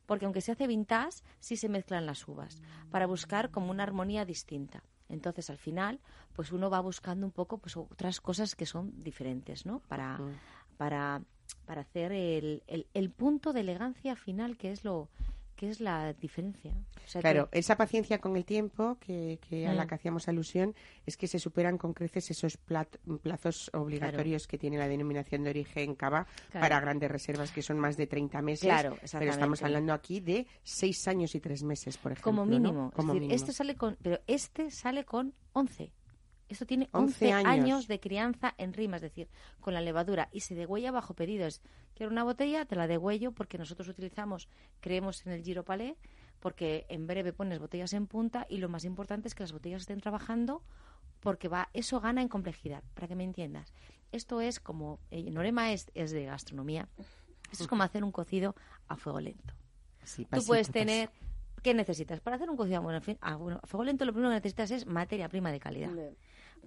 porque aunque se hace vintage, sí se mezclan las uvas, para buscar como una armonía distinta. Entonces, al final, pues uno va buscando un poco pues otras cosas que son diferentes, ¿no? Para, Mm. para, para hacer el, el, el punto de elegancia final, que es lo que es la diferencia. O sea, Claro, que- esa paciencia con el tiempo que, que a la Mm. que hacíamos alusión es que se superan con creces esos plazos obligatorios que tiene la denominación de origen cava Claro. para grandes reservas que son más de 30 meses. Claro, pero estamos hablando aquí de 6 años y 3 meses, por ejemplo. como ¿no? mínimo. Como es decir, mínimo. este sale con, pero este sale con 11. Esto tiene 11 11, años. años. de crianza en rima, es decir, con la levadura y se degüella bajo pedido. Es, quiero una botella, te la degüello porque nosotros utilizamos, creemos en el giro palé, porque en breve pones botellas en punta y lo más importante es que las botellas estén trabajando porque va eso gana en complejidad, para que me entiendas. Esto es como, eh, Norema es, es de gastronomía, esto es como hacer un cocido a fuego lento. Sí, Tú puedes pasito. tener. ¿Qué necesitas? Para hacer un cocido bueno, en fin, a, bueno, a fuego lento, lo primero que necesitas es materia prima de calidad.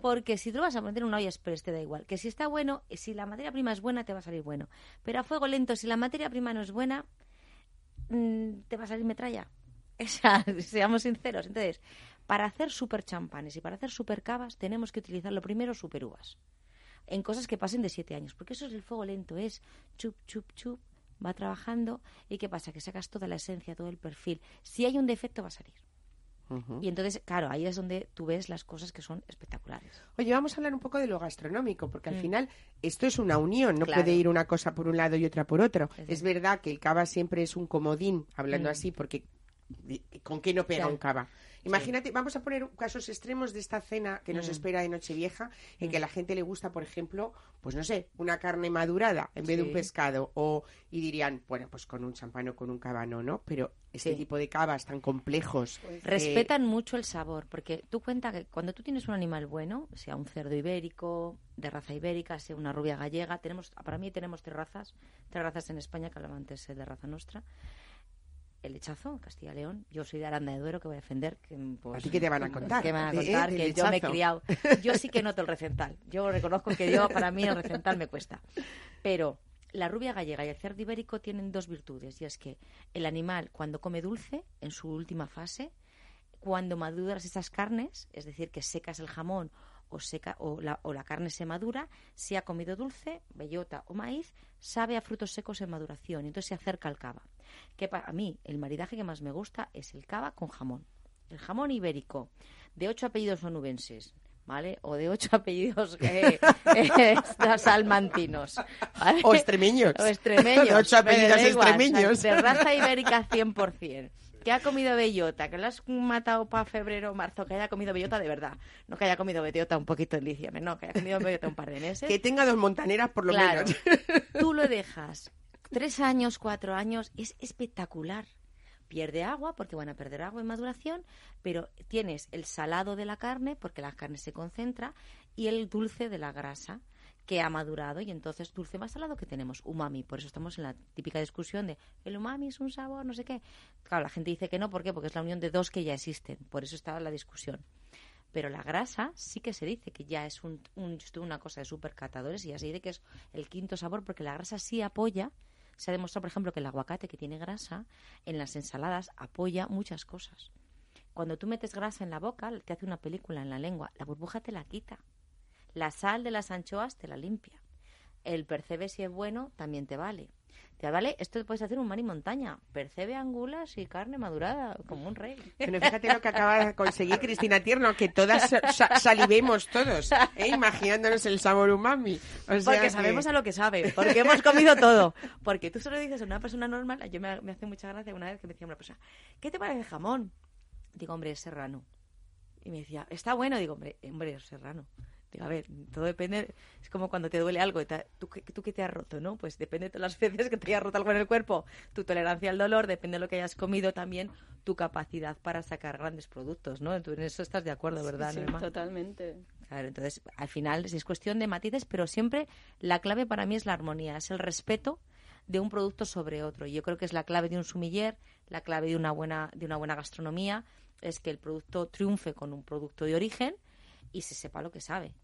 Porque si tú vas a poner una olla express, te da igual. Que si está bueno, si la materia prima es buena, te va a salir bueno. Pero a fuego lento, si la materia prima no es buena, mm, te va a salir metralla. *laughs* Seamos sinceros. Entonces, para hacer super champanes y para hacer super cavas, tenemos que utilizar lo primero super uvas. En cosas que pasen de siete años. Porque eso es el fuego lento, es chup, chup, chup, va trabajando. ¿Y qué pasa? Que sacas toda la esencia, todo el perfil. Si hay un defecto, va a salir. Y entonces, claro, ahí es donde tú ves las cosas que son espectaculares. Oye, vamos a hablar un poco de lo gastronómico, porque al Mm. final esto es una unión, no Claro. puede ir una cosa por un lado y otra por otro. Es Es verdad que el cava siempre es un comodín, hablando Mm. así, porque di- ¿con qué no pega Claro. un cava? Imagínate, vamos a poner casos extremos de esta cena que nos Mm. espera de Nochevieja, en que a Mm. la gente le gusta, por ejemplo, pues no sé, una carne madurada en vez de un pescado, o y dirían, bueno, pues con un champán o con un cava no. Pero este Sí. tipo de cavas tan complejos, Pues, eh, Respetan mucho el sabor, porque tú cuenta que cuando tú tienes un animal bueno, sea un cerdo ibérico, de raza ibérica, sea una rubia gallega, tenemos, para mí tenemos tres razas, tres razas en España, que hablaba antes de raza nuestra. El lechazo, Castilla y León. Yo soy de Aranda de Duero, que voy a defender. Que, pues, ¿A ti qué te van a contar? ¿Qué me van a De- contar? que yo me he criado. *laughs* Yo sí que noto el recental. Yo reconozco que yo, para mí, el recental me cuesta. Pero la rubia gallega y el cerdo ibérico tienen dos virtudes. Y es que el animal, cuando come dulce, en su última fase, cuando maduras esas carnes, es decir, que secas el jamón o, seca, o, la, o la carne se madura, si ha comido dulce, bellota o maíz, sabe a frutos secos en maduración y entonces se acerca al cava. Que para mí el maridaje que más me gusta es el cava con jamón. El jamón ibérico, de ocho apellidos onubenses, ¿vale? O de ocho *laughs* apellidos eh, eh, salmantinos, ¿vale? o extremeños. O extremeños. De ocho apellidos igual, extremeños. De raza ibérica 100%. Que ha comido bellota, que lo has matado para febrero o marzo, que haya comido bellota de verdad. No que haya comido bellota un poquito en diciembre, no, que haya comido bellota un par de meses. Que tenga dos montaneras por lo Claro. menos. *laughs* Tú lo *laughs* dejas tres años, cuatro años, es espectacular. Pierde agua porque van a perder agua en maduración, pero tienes el salado de la carne porque la carne se concentra y el dulce de la grasa que ha madurado y entonces dulce más salado que tenemos umami. Por eso estamos en la típica discusión de el umami es un sabor, no sé qué. Claro, la gente dice que no, ¿por qué? Porque es la unión de dos que ya existen. Por eso está la discusión. Pero la grasa sí que se dice que ya es un, una cosa de supercatadores y ya se dice que es el quinto sabor porque la grasa sí apoya. Se ha demostrado, por ejemplo, que el aguacate que tiene grasa en las ensaladas apoya muchas cosas. Cuando tú metes grasa en la boca, te hace una película en la lengua, la burbuja te la quita. La sal de las anchoas te la limpia. El percebe si es bueno también te vale. Te vale, esto te puedes hacer un mar y montaña. Percebe angulas y carne madurada, como un rey. Bueno, fíjate lo que acaba de conseguir Cristina Tierno, que todas sa- sa- salivemos todos, ¿eh? imaginándonos el sabor umami. O sea Porque que- sabemos a lo que sabe, porque hemos comido todo. Porque tú solo dices a una persona normal, yo me, me hace mucha gracia una vez que me decía una persona, ¿qué te parece el jamón? Digo, hombre, es serrano. Y me decía, está bueno, digo, hombre, hombre, es serrano. Digo, a ver, todo depende, es como cuando te duele algo, y te- ¿tú, qué- ¿tú qué te has roto, no? Pues depende de todas las *laughs* veces que te hayas roto algo en el cuerpo, tu tolerancia al dolor, depende de lo que hayas comido también, tu capacidad para sacar grandes productos, ¿no? Tú en eso estás de acuerdo, ¿verdad, Sí, Norma? totalmente. Claro, entonces al final sí es cuestión de matices, pero siempre la clave para mí es la armonía, es el respeto de un producto sobre otro. Y Yo creo que es la clave de un sumiller, la clave de una buena de una buena gastronomía es que el producto triunfe con un producto de origen y se sepa lo que sabe.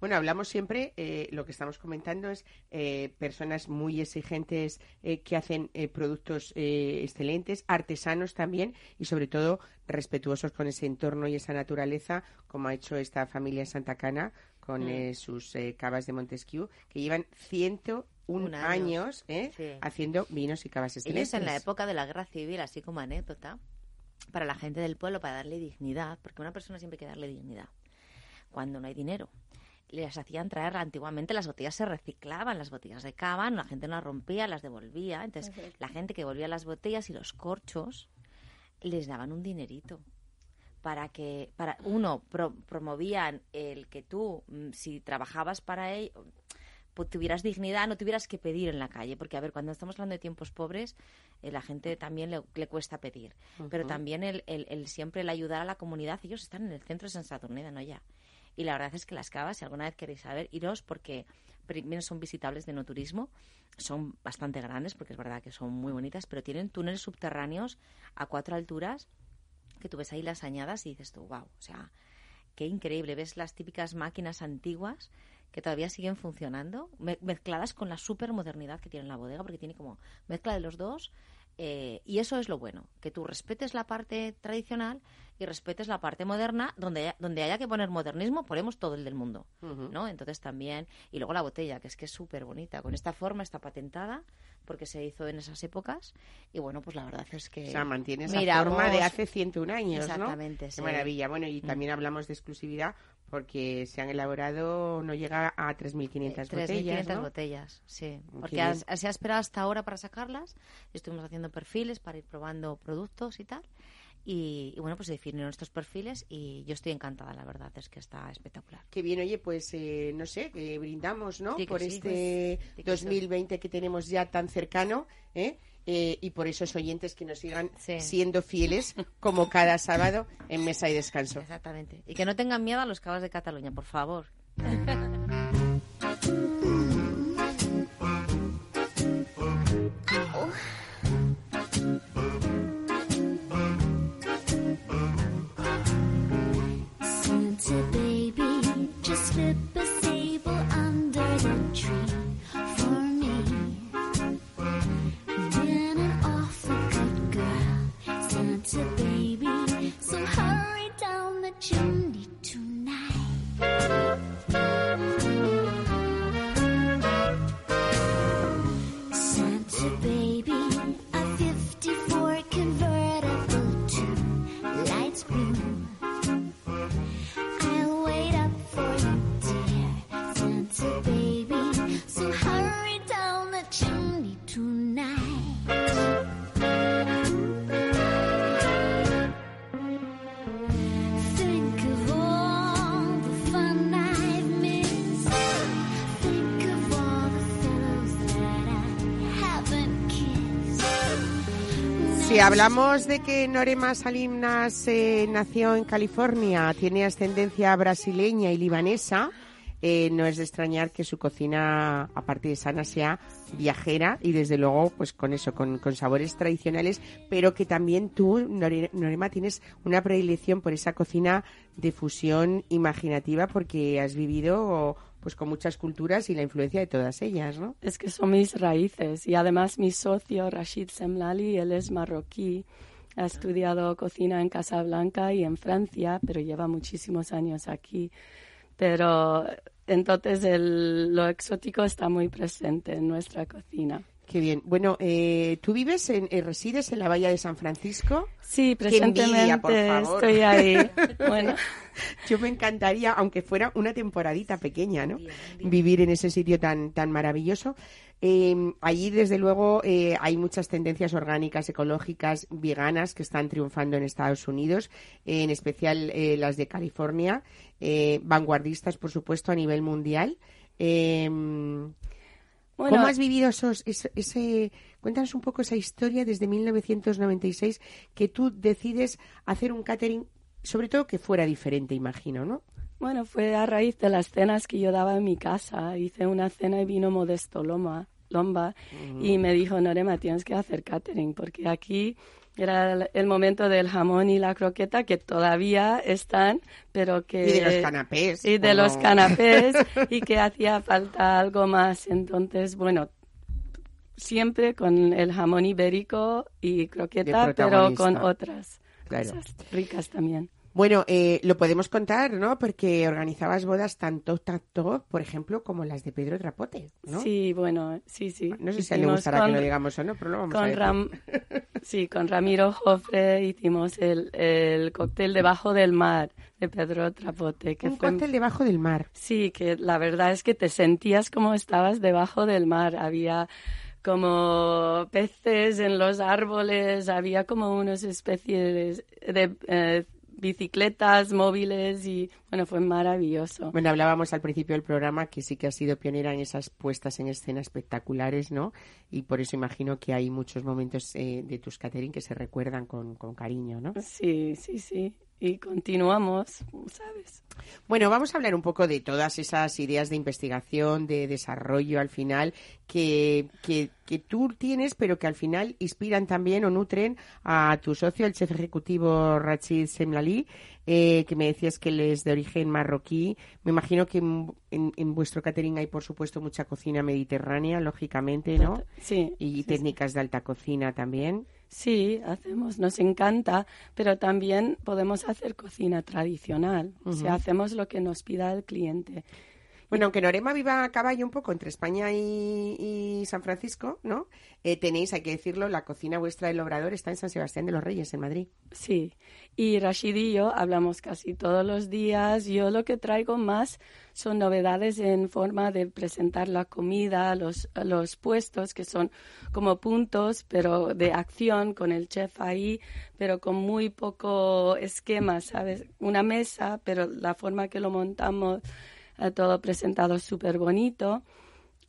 Bueno, hablamos siempre, eh, lo que estamos comentando es eh, personas muy exigentes eh, que hacen eh, productos eh, excelentes, artesanos también y sobre todo respetuosos con ese entorno y esa naturaleza, como ha hecho esta familia Santa Cana con Mm. eh, sus eh, cavas de Montesquieu, que llevan 101 Un años. años eh, Sí. haciendo vinos y cavas Ellos excelentes. en la época de la guerra civil, así como anécdota, para la gente del pueblo, para darle dignidad, porque a una persona siempre hay que darle dignidad, cuando no hay dinero. Les hacían traer, antiguamente las botellas se reciclaban, las botellas de cava, la gente no las rompía, las devolvía. Entonces, la gente que volvía las botellas y los corchos les daban un dinerito para que, para uno, pro- promovían el que tú, mm, si trabajabas para ello, pues tuvieras dignidad, no tuvieras que pedir en la calle, porque a ver, cuando estamos hablando de tiempos pobres, eh, la gente también le, le cuesta pedir, pero también el, el- el siempre el ayudar a la comunidad, ellos están en el centro de San Saturnino, no ya. Y la verdad es que las cavas, si alguna vez queréis saber, iros porque primero son visitables de no turismo, son bastante grandes, porque es verdad que son muy bonitas, pero tienen túneles subterráneos a cuatro alturas que tú ves ahí las añadas y dices tú, wow, o sea, qué increíble. Ves las típicas máquinas antiguas que todavía siguen funcionando, me- mezcladas con la supermodernidad que tiene la bodega, porque tiene como mezcla de los dos. Eh, y eso es lo bueno, que tú respetes la parte tradicional y respetes la parte moderna, donde haya, donde haya que poner modernismo, ponemos todo el del mundo, ¿no? Entonces también, y luego la botella, que es que es súper bonita, con esta forma está patentada, porque se hizo en esas épocas, y bueno, pues la verdad es que... O sea, mantiene esa Miramos- forma de hace 101 años, Exactamente, ¿no? sí. Qué maravilla. Bueno, y Mm. también hablamos de exclusividad porque se han elaborado, no llega a 3.500 botellas, 3.500 ¿no? botellas, sí. Porque has- se ha esperado hasta ahora para sacarlas. Estuvimos haciendo perfiles para ir probando productos y tal. Y, y bueno, pues se definieron estos perfiles y yo estoy encantada, la verdad, es que está espectacular. Qué bien, oye, pues eh, no sé, que brindamos, ¿no? Sí por sí, este pues, sí que 2020 que tenemos ya tan cercano, ¿eh? Eh, y por esos oyentes que nos sigan Sí. siendo fieles como cada *laughs* sábado en Mesa y Descanso. Exactamente. Y que no tengan miedo a los cabas de Cataluña, por favor. *laughs* hablamos de que Norema Salinas eh, nació en California, tiene ascendencia brasileña y libanesa, eh, no es de extrañar que su cocina, aparte de sana, sea viajera y desde luego, pues con eso, con, con sabores tradicionales, pero que también tú, Nore- Norema, tienes una predilección por esa cocina de fusión imaginativa porque has vivido pues con muchas culturas y la influencia de todas ellas, ¿no? Es que son mis raíces y además mi socio Rashid Semlali, él es marroquí, ha estudiado cocina en Casablanca y en Francia, pero lleva muchísimos años aquí. Pero entonces el- lo exótico está muy presente en nuestra cocina. Qué bien. Bueno, eh, ¿tú vives, en, eh, resides en la Bahía de San Francisco? Sí, envidia, presentemente por favor. estoy ahí. Bueno, *laughs* Yo me encantaría, aunque fuera una temporadita pequeña, ¿no? Vivir en ese sitio tan, tan maravilloso. Eh, allí, desde luego, eh, hay muchas tendencias orgánicas, ecológicas, veganas que están triunfando en Estados Unidos, eh, en especial eh, las de California, eh, vanguardistas, por supuesto, a nivel mundial. Eh, Bueno, ¿Cómo has vivido esos, ese, ese- Cuéntanos un poco esa historia desde 1996 que tú decides hacer un catering, sobre todo que fuera diferente, imagino, ¿no? Bueno, fue a raíz de las cenas que yo daba en mi casa. Hice una cena y vino Modesto Loma, Lomba y me dijo, Norema, tienes que hacer catering porque aquí era el- momento del jamón y la croqueta que todavía están, pero que... Y de los canapés. Y de ¿o los canapés *laughs* y que hacía falta algo más. Entonces, bueno, siempre con el jamón ibérico y croqueta, pero con otras Claro. cosas ricas también. Bueno, eh, lo podemos contar, ¿no? Porque organizabas bodas tanto, tanto, por ejemplo, como las de Pedro Trapote, ¿no? Sí, bueno, sí, sí. No sé si a él le gustará con- que lo digamos o no, pero lo vamos a decir. Ram- sí, con Ramiro Jofre hicimos el, el cóctel debajo del mar de Pedro Trapote. Que Un fue- cóctel debajo del mar. Sí, que la verdad es que te sentías como estabas debajo del mar. Había como peces en los árboles, había como unas especies de eh, bicicletas móviles y bueno, fue maravilloso. Bueno, hablábamos al principio del programa que sí que has sido pionera en esas puestas en escena espectaculares, ¿no? Y por eso imagino que hay muchos momentos eh, de tus catering que se recuerdan con, con cariño, ¿no? Sí, sí, sí. Y continuamos, ¿sabes? Bueno, vamos a hablar un poco de todas esas ideas de investigación, de desarrollo al final, que, que, que tú tienes, pero que al final inspiran también o nutren a tu socio, el chef ejecutivo Rachid Semlali, eh, que me decías que él es de origen marroquí. Me imagino que en, en- en vuestro catering hay, por supuesto, mucha cocina mediterránea, lógicamente, ¿no? Sí. Y técnicas de alta cocina también. Sí, hacemos, nos encanta, pero también podemos hacer cocina tradicional. O sea, hacemos lo que nos pida el cliente. Bueno, aunque Norema viva a caballo un poco entre España y, y San Francisco, ¿no? Eh, tenéis, hay que decirlo, la cocina vuestra del Obrador está en San Sebastián de los Reyes, en Madrid. Sí, y Rashid y yo hablamos casi todos los días. Yo lo que traigo más son novedades en forma de presentar la comida, los, los puestos que son como puntos, pero de acción con el chef ahí, pero con muy poco esquema, ¿sabes? Una mesa, pero la forma que lo montamos, todo presentado súper bonito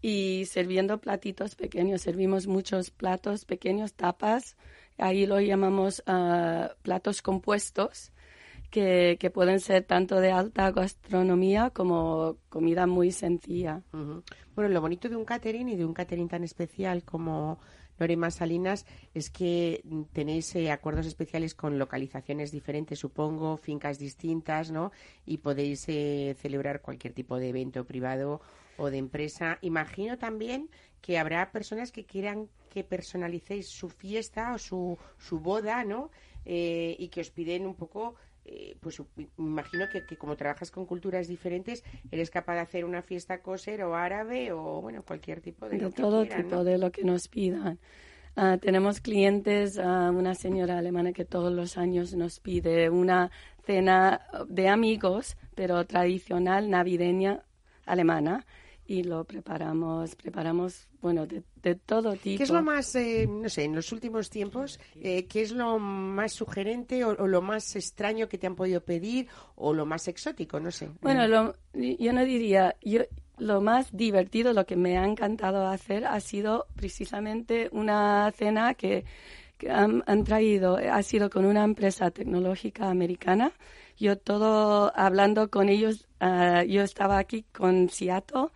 y sirviendo platitos pequeños. Servimos muchos platos pequeños, tapas. Ahí lo llamamos ah, platos compuestos, que, que pueden ser tanto de alta gastronomía como comida muy sencilla. Ujú. Bueno, lo bonito de un catering y de un catering tan especial como Norema Salinas es que tenéis eh, acuerdos especiales con localizaciones diferentes, supongo, fincas distintas, ¿no? Y podéis eh, celebrar cualquier tipo de evento privado o de empresa. Imagino también que habrá personas que quieran que personalicéis su fiesta o su, su boda, ¿no? Eh, y que os piden un poco eh, pues imagino que, que como trabajas con culturas diferentes, eres capaz de hacer una fiesta coser o árabe o, bueno, cualquier tipo de, de todo quieran, tipo ¿no? de lo que nos pidan. Ah, tenemos clientes, ah, una señora alemana que todos los años nos pide una cena de amigos, pero tradicional navideña alemana. Y lo preparamos, preparamos, bueno, de, de todo tipo. ¿Qué es lo más, eh, no sé, en los últimos tiempos, eh, qué es lo más sugerente o, o lo más extraño que te han podido pedir o lo más exótico, no sé? Bueno, Eh, lo- yo no diría, yo lo más divertido, lo que me ha encantado hacer ha sido precisamente una cena que, que han, han traído, ha sido con una empresa tecnológica americana. Yo todo hablando con ellos, ah, yo estaba aquí con Seattle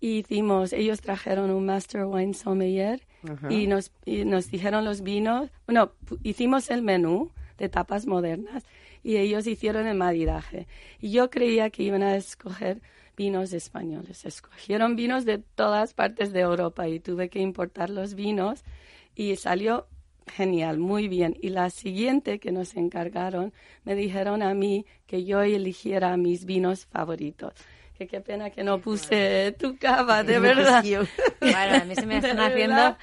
y hicimos, ellos trajeron un Master Wine Sommelier Ajá. y nos, y nos dijeron los vinos, bueno, hicimos el menú de tapas modernas y ellos hicieron el maridaje. Y yo creía que iban a escoger vinos españoles. Escogieron vinos de todas partes de Europa y tuve que importar los vinos y salió genial, muy bien. Y la siguiente que nos encargaron, me dijeron a mí que yo eligiera mis vinos favoritos. Que qué pena que no puse tu cava, de verdad. *laughs* Bueno, a mí se me están haciendo,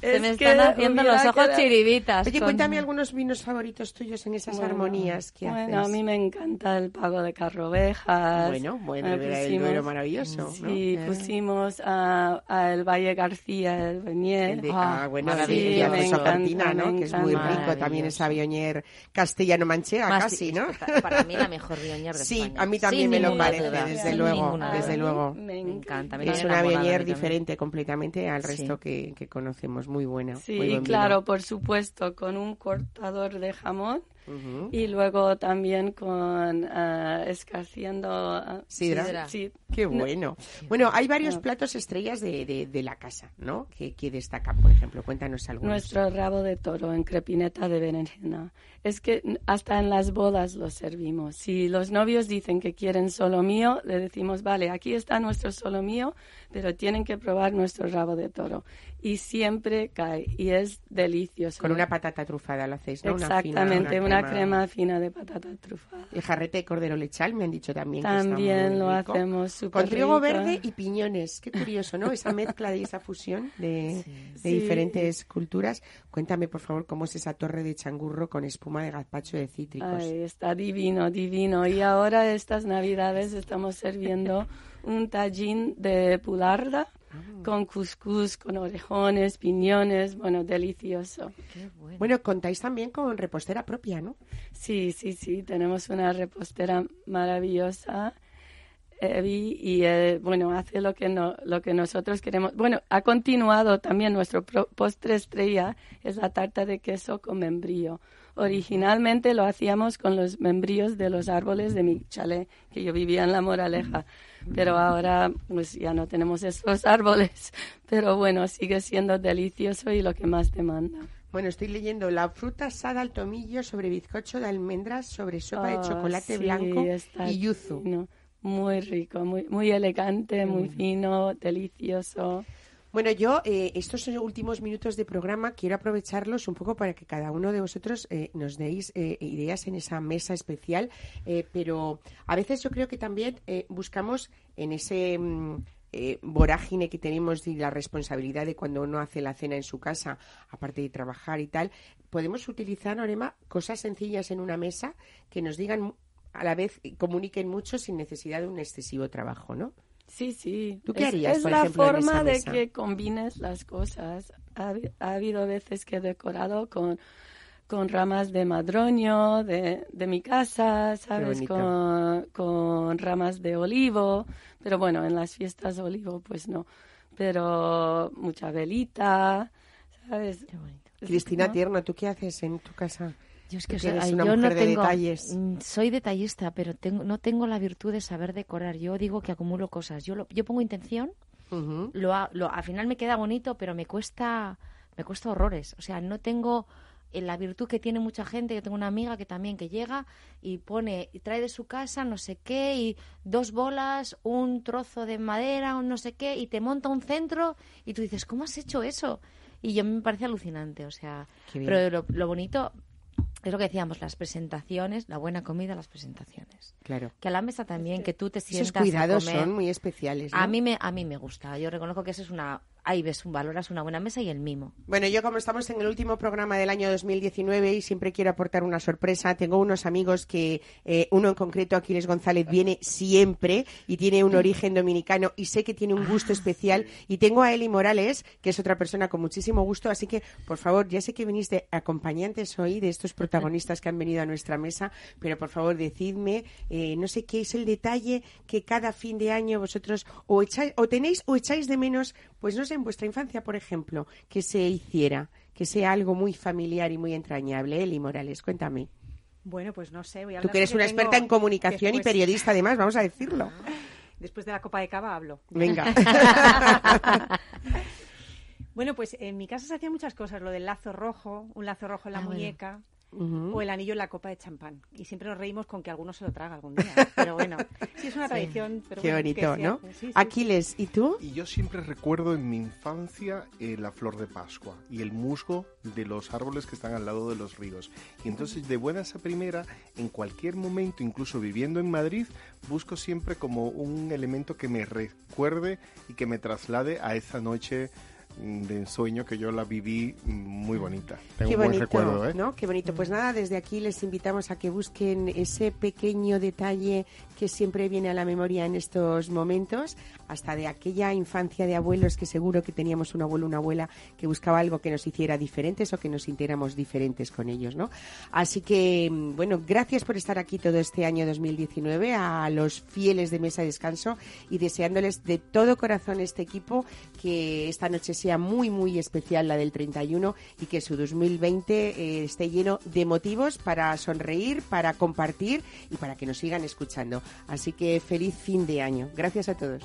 se es me están haciendo los ojos quedado- chiribitas. Oye, con- cuéntame algunos vinos favoritos tuyos en esas Bueno, armonías que bueno, haces. a mí me encanta el pago de carrovejas. Bueno, bueno, Eh, era el pusimos- Duero maravilloso, ¿no? Sí, Eh. pusimos a, a el Valle García, el Beñer. El de- ah, bueno, maravilla. sí, me encanta, ¿no? me Que es muy rico también esa Bionier castellano-manchega, Más- casi, ¿no? para- mí la mejor Bionier de Sí, España. a mí también Sin me lo parece, duda, desde sin luego, desde duda. luego. Me encanta. me Es una Bionier diferente completamente al resto que conocemos, muy buena. Sí, muy claro, por supuesto, con un cortador de jamón vino. Ujú. y luego también con ah, escarciendo ah, Sidra. Sidra. Sí, Qué No. bueno. Bueno, hay varios No. platos estrellas de, de- de la casa, ¿no? Que, que destacan, por ejemplo. Cuéntanos algunos. Nuestro rabo de toro en crepineta de berenjena. Es que hasta en las bodas lo servimos. Si los novios dicen que quieren solo mío, le decimos, vale, aquí está nuestro solo mío, pero tienen que probar nuestro rabo de toro. Y siempre cae y es delicioso. Con una patata trufada lo hacéis, ¿no? Una fina, Exactamente, una, crema fina de patata trufada. El jarrete de cordero lechal me han dicho también, También lo rico. hacemos súper Con trigo rico. verde y piñones. Qué curioso, ¿no? Esa mezcla y esa fusión de, *laughs* de Sí. diferentes culturas. Cuéntame, por favor, cómo es esa torre de changurro con espuma de gazpacho de cítricos. Ay, está divino, divino. Y ahora estas navidades estamos sirviendo *laughs* un tallín de pularda Ah. con cuscús, con orejones, piñones, bueno, delicioso. Bueno, contáis también con repostera propia, ¿no? Sí, sí, sí, tenemos una repostera maravillosa. heavy y eh, bueno, hace lo que, no, lo que nosotros queremos. Bueno, ha continuado también nuestro pro- postre estrella, es la tarta de queso con membrillo. Originalmente lo hacíamos con los membrillos de los árboles de mi chalet, que yo vivía en La Moraleja, pero ahora pues ya no tenemos esos árboles, pero bueno, sigue siendo delicioso y lo que más demanda. Bueno, estoy leyendo la fruta asada al tomillo sobre bizcocho de almendras, sobre sopa de Ah, chocolate sí, blanco y yuzu. fino. Muy rico, muy, muy elegante, muy fino, delicioso. Bueno, yo eh, estos últimos minutos de programa quiero aprovecharlos un poco para que cada uno de vosotros eh, nos deis eh, ideas en esa mesa especial, eh, pero a veces yo creo que también eh, buscamos en ese mm, eh, vorágine que tenemos y la responsabilidad de cuando uno hace la cena en su casa, aparte de trabajar y tal, podemos utilizar, Norema, cosas sencillas en una mesa que nos digan a la vez comuniquen mucho sin necesidad de un excesivo trabajo, ¿no? Sí, sí. ¿Tú qué es, harías, es por la ejemplo, forma de que combines las cosas. Ha, habi- ha habido veces que he decorado con, con ramas de madroño de, de mi casa, ¿sabes? Con, con ramas de olivo. Pero bueno, en las fiestas de olivo, pues no. Pero mucha velita, ¿sabes? Qué bonito. Es Cristina Tierno, ¿tú qué haces en tu casa? Yo es que soy- eres ay, una yo mujer no de tengo, detalles. mm, soy detallista, pero tengo, no tengo la virtud de saber decorar. Yo digo que acumulo cosas. Yo, lo- yo pongo intención, lo, ha- lo- al final me queda bonito, pero me cuesta, me cuesta horrores. O sea, no tengo eh, la virtud que tiene mucha gente. Yo tengo una amiga que también que llega y pone y trae de su casa no sé qué y dos bolas, un trozo de madera, un no sé qué y te monta un centro y tú dices ¿cómo has hecho eso? Y yo me parece alucinante. O sea, pero lo, lo bonito es lo que decíamos, las presentaciones, la buena comida, las presentaciones. Claro. Que a la mesa también, que tú te sientas Esos cuidados a comer. son muy especiales. ¿no? A mí me a mí me gusta. Yo reconozco que eso es una ahí ves un valoras una buena mesa y el mimo. Bueno, yo como estamos en el último programa del año 2019 y siempre quiero aportar una sorpresa, tengo unos amigos que, eh, uno en concreto, Aquiles González, viene siempre y tiene un origen dominicano y sé que tiene un gusto especial. Y tengo a Eli Morales, que es otra persona con muchísimo gusto, así que, por favor, ya sé que venís de acompañantes hoy de estos protagonistas que han venido a nuestra mesa, pero por favor, decidme, eh, no sé qué es el detalle que cada fin de año vosotros o, echáis, o tenéis o echáis de menos, pues no sé, en vuestra infancia, por ejemplo, que se hiciera, que sea algo muy familiar y muy entrañable. Eli Morales, cuéntame. Bueno, pues no sé. Voy a Tú que eres una experta en comunicación y periodista, además, vamos a decirlo. Después de la copa de cava hablo. Venga. *laughs* Bueno, pues en mi casa se hacían muchas cosas. Lo del lazo rojo, un lazo rojo en la Ah, bueno. O el anillo en la copa de champán. Y siempre nos reímos con que alguno se lo traga algún día. Pero bueno, sí es una *laughs* tradición. Pero Qué bueno, bonito, ¿no? Sí, sí, Aquiles, ¿y tú? Y yo siempre recuerdo en mi infancia eh, la flor de Pascua y el musgo de los árboles que están al lado de los ríos. Y entonces, de buenas a primera, en cualquier momento, incluso viviendo en Madrid, busco siempre como un elemento que me recuerde y que me traslade a esa noche de ensueño que yo la viví mm, muy bonita. Tengo Qué un buen bonito, recuerdo, ¿eh? ¿no? Qué bonito. Pues nada, desde aquí les invitamos a que busquen ese pequeño detalle que siempre viene a la memoria en estos momentos, hasta de aquella infancia de abuelos que seguro que teníamos un abuelo, una abuela que buscaba algo que nos hiciera diferentes o que nos sintiéramos diferentes con ellos, ¿no? Así que, bueno, gracias por estar aquí todo este año 2019 a los fieles de Mesa de Descanso y deseándoles de todo corazón este equipo que esta noche sea muy, muy especial la del 31 y que su 2020 eh, esté lleno de motivos para sonreír, para compartir y para que nos sigan escuchando. Así que feliz fin de año. Gracias a todos.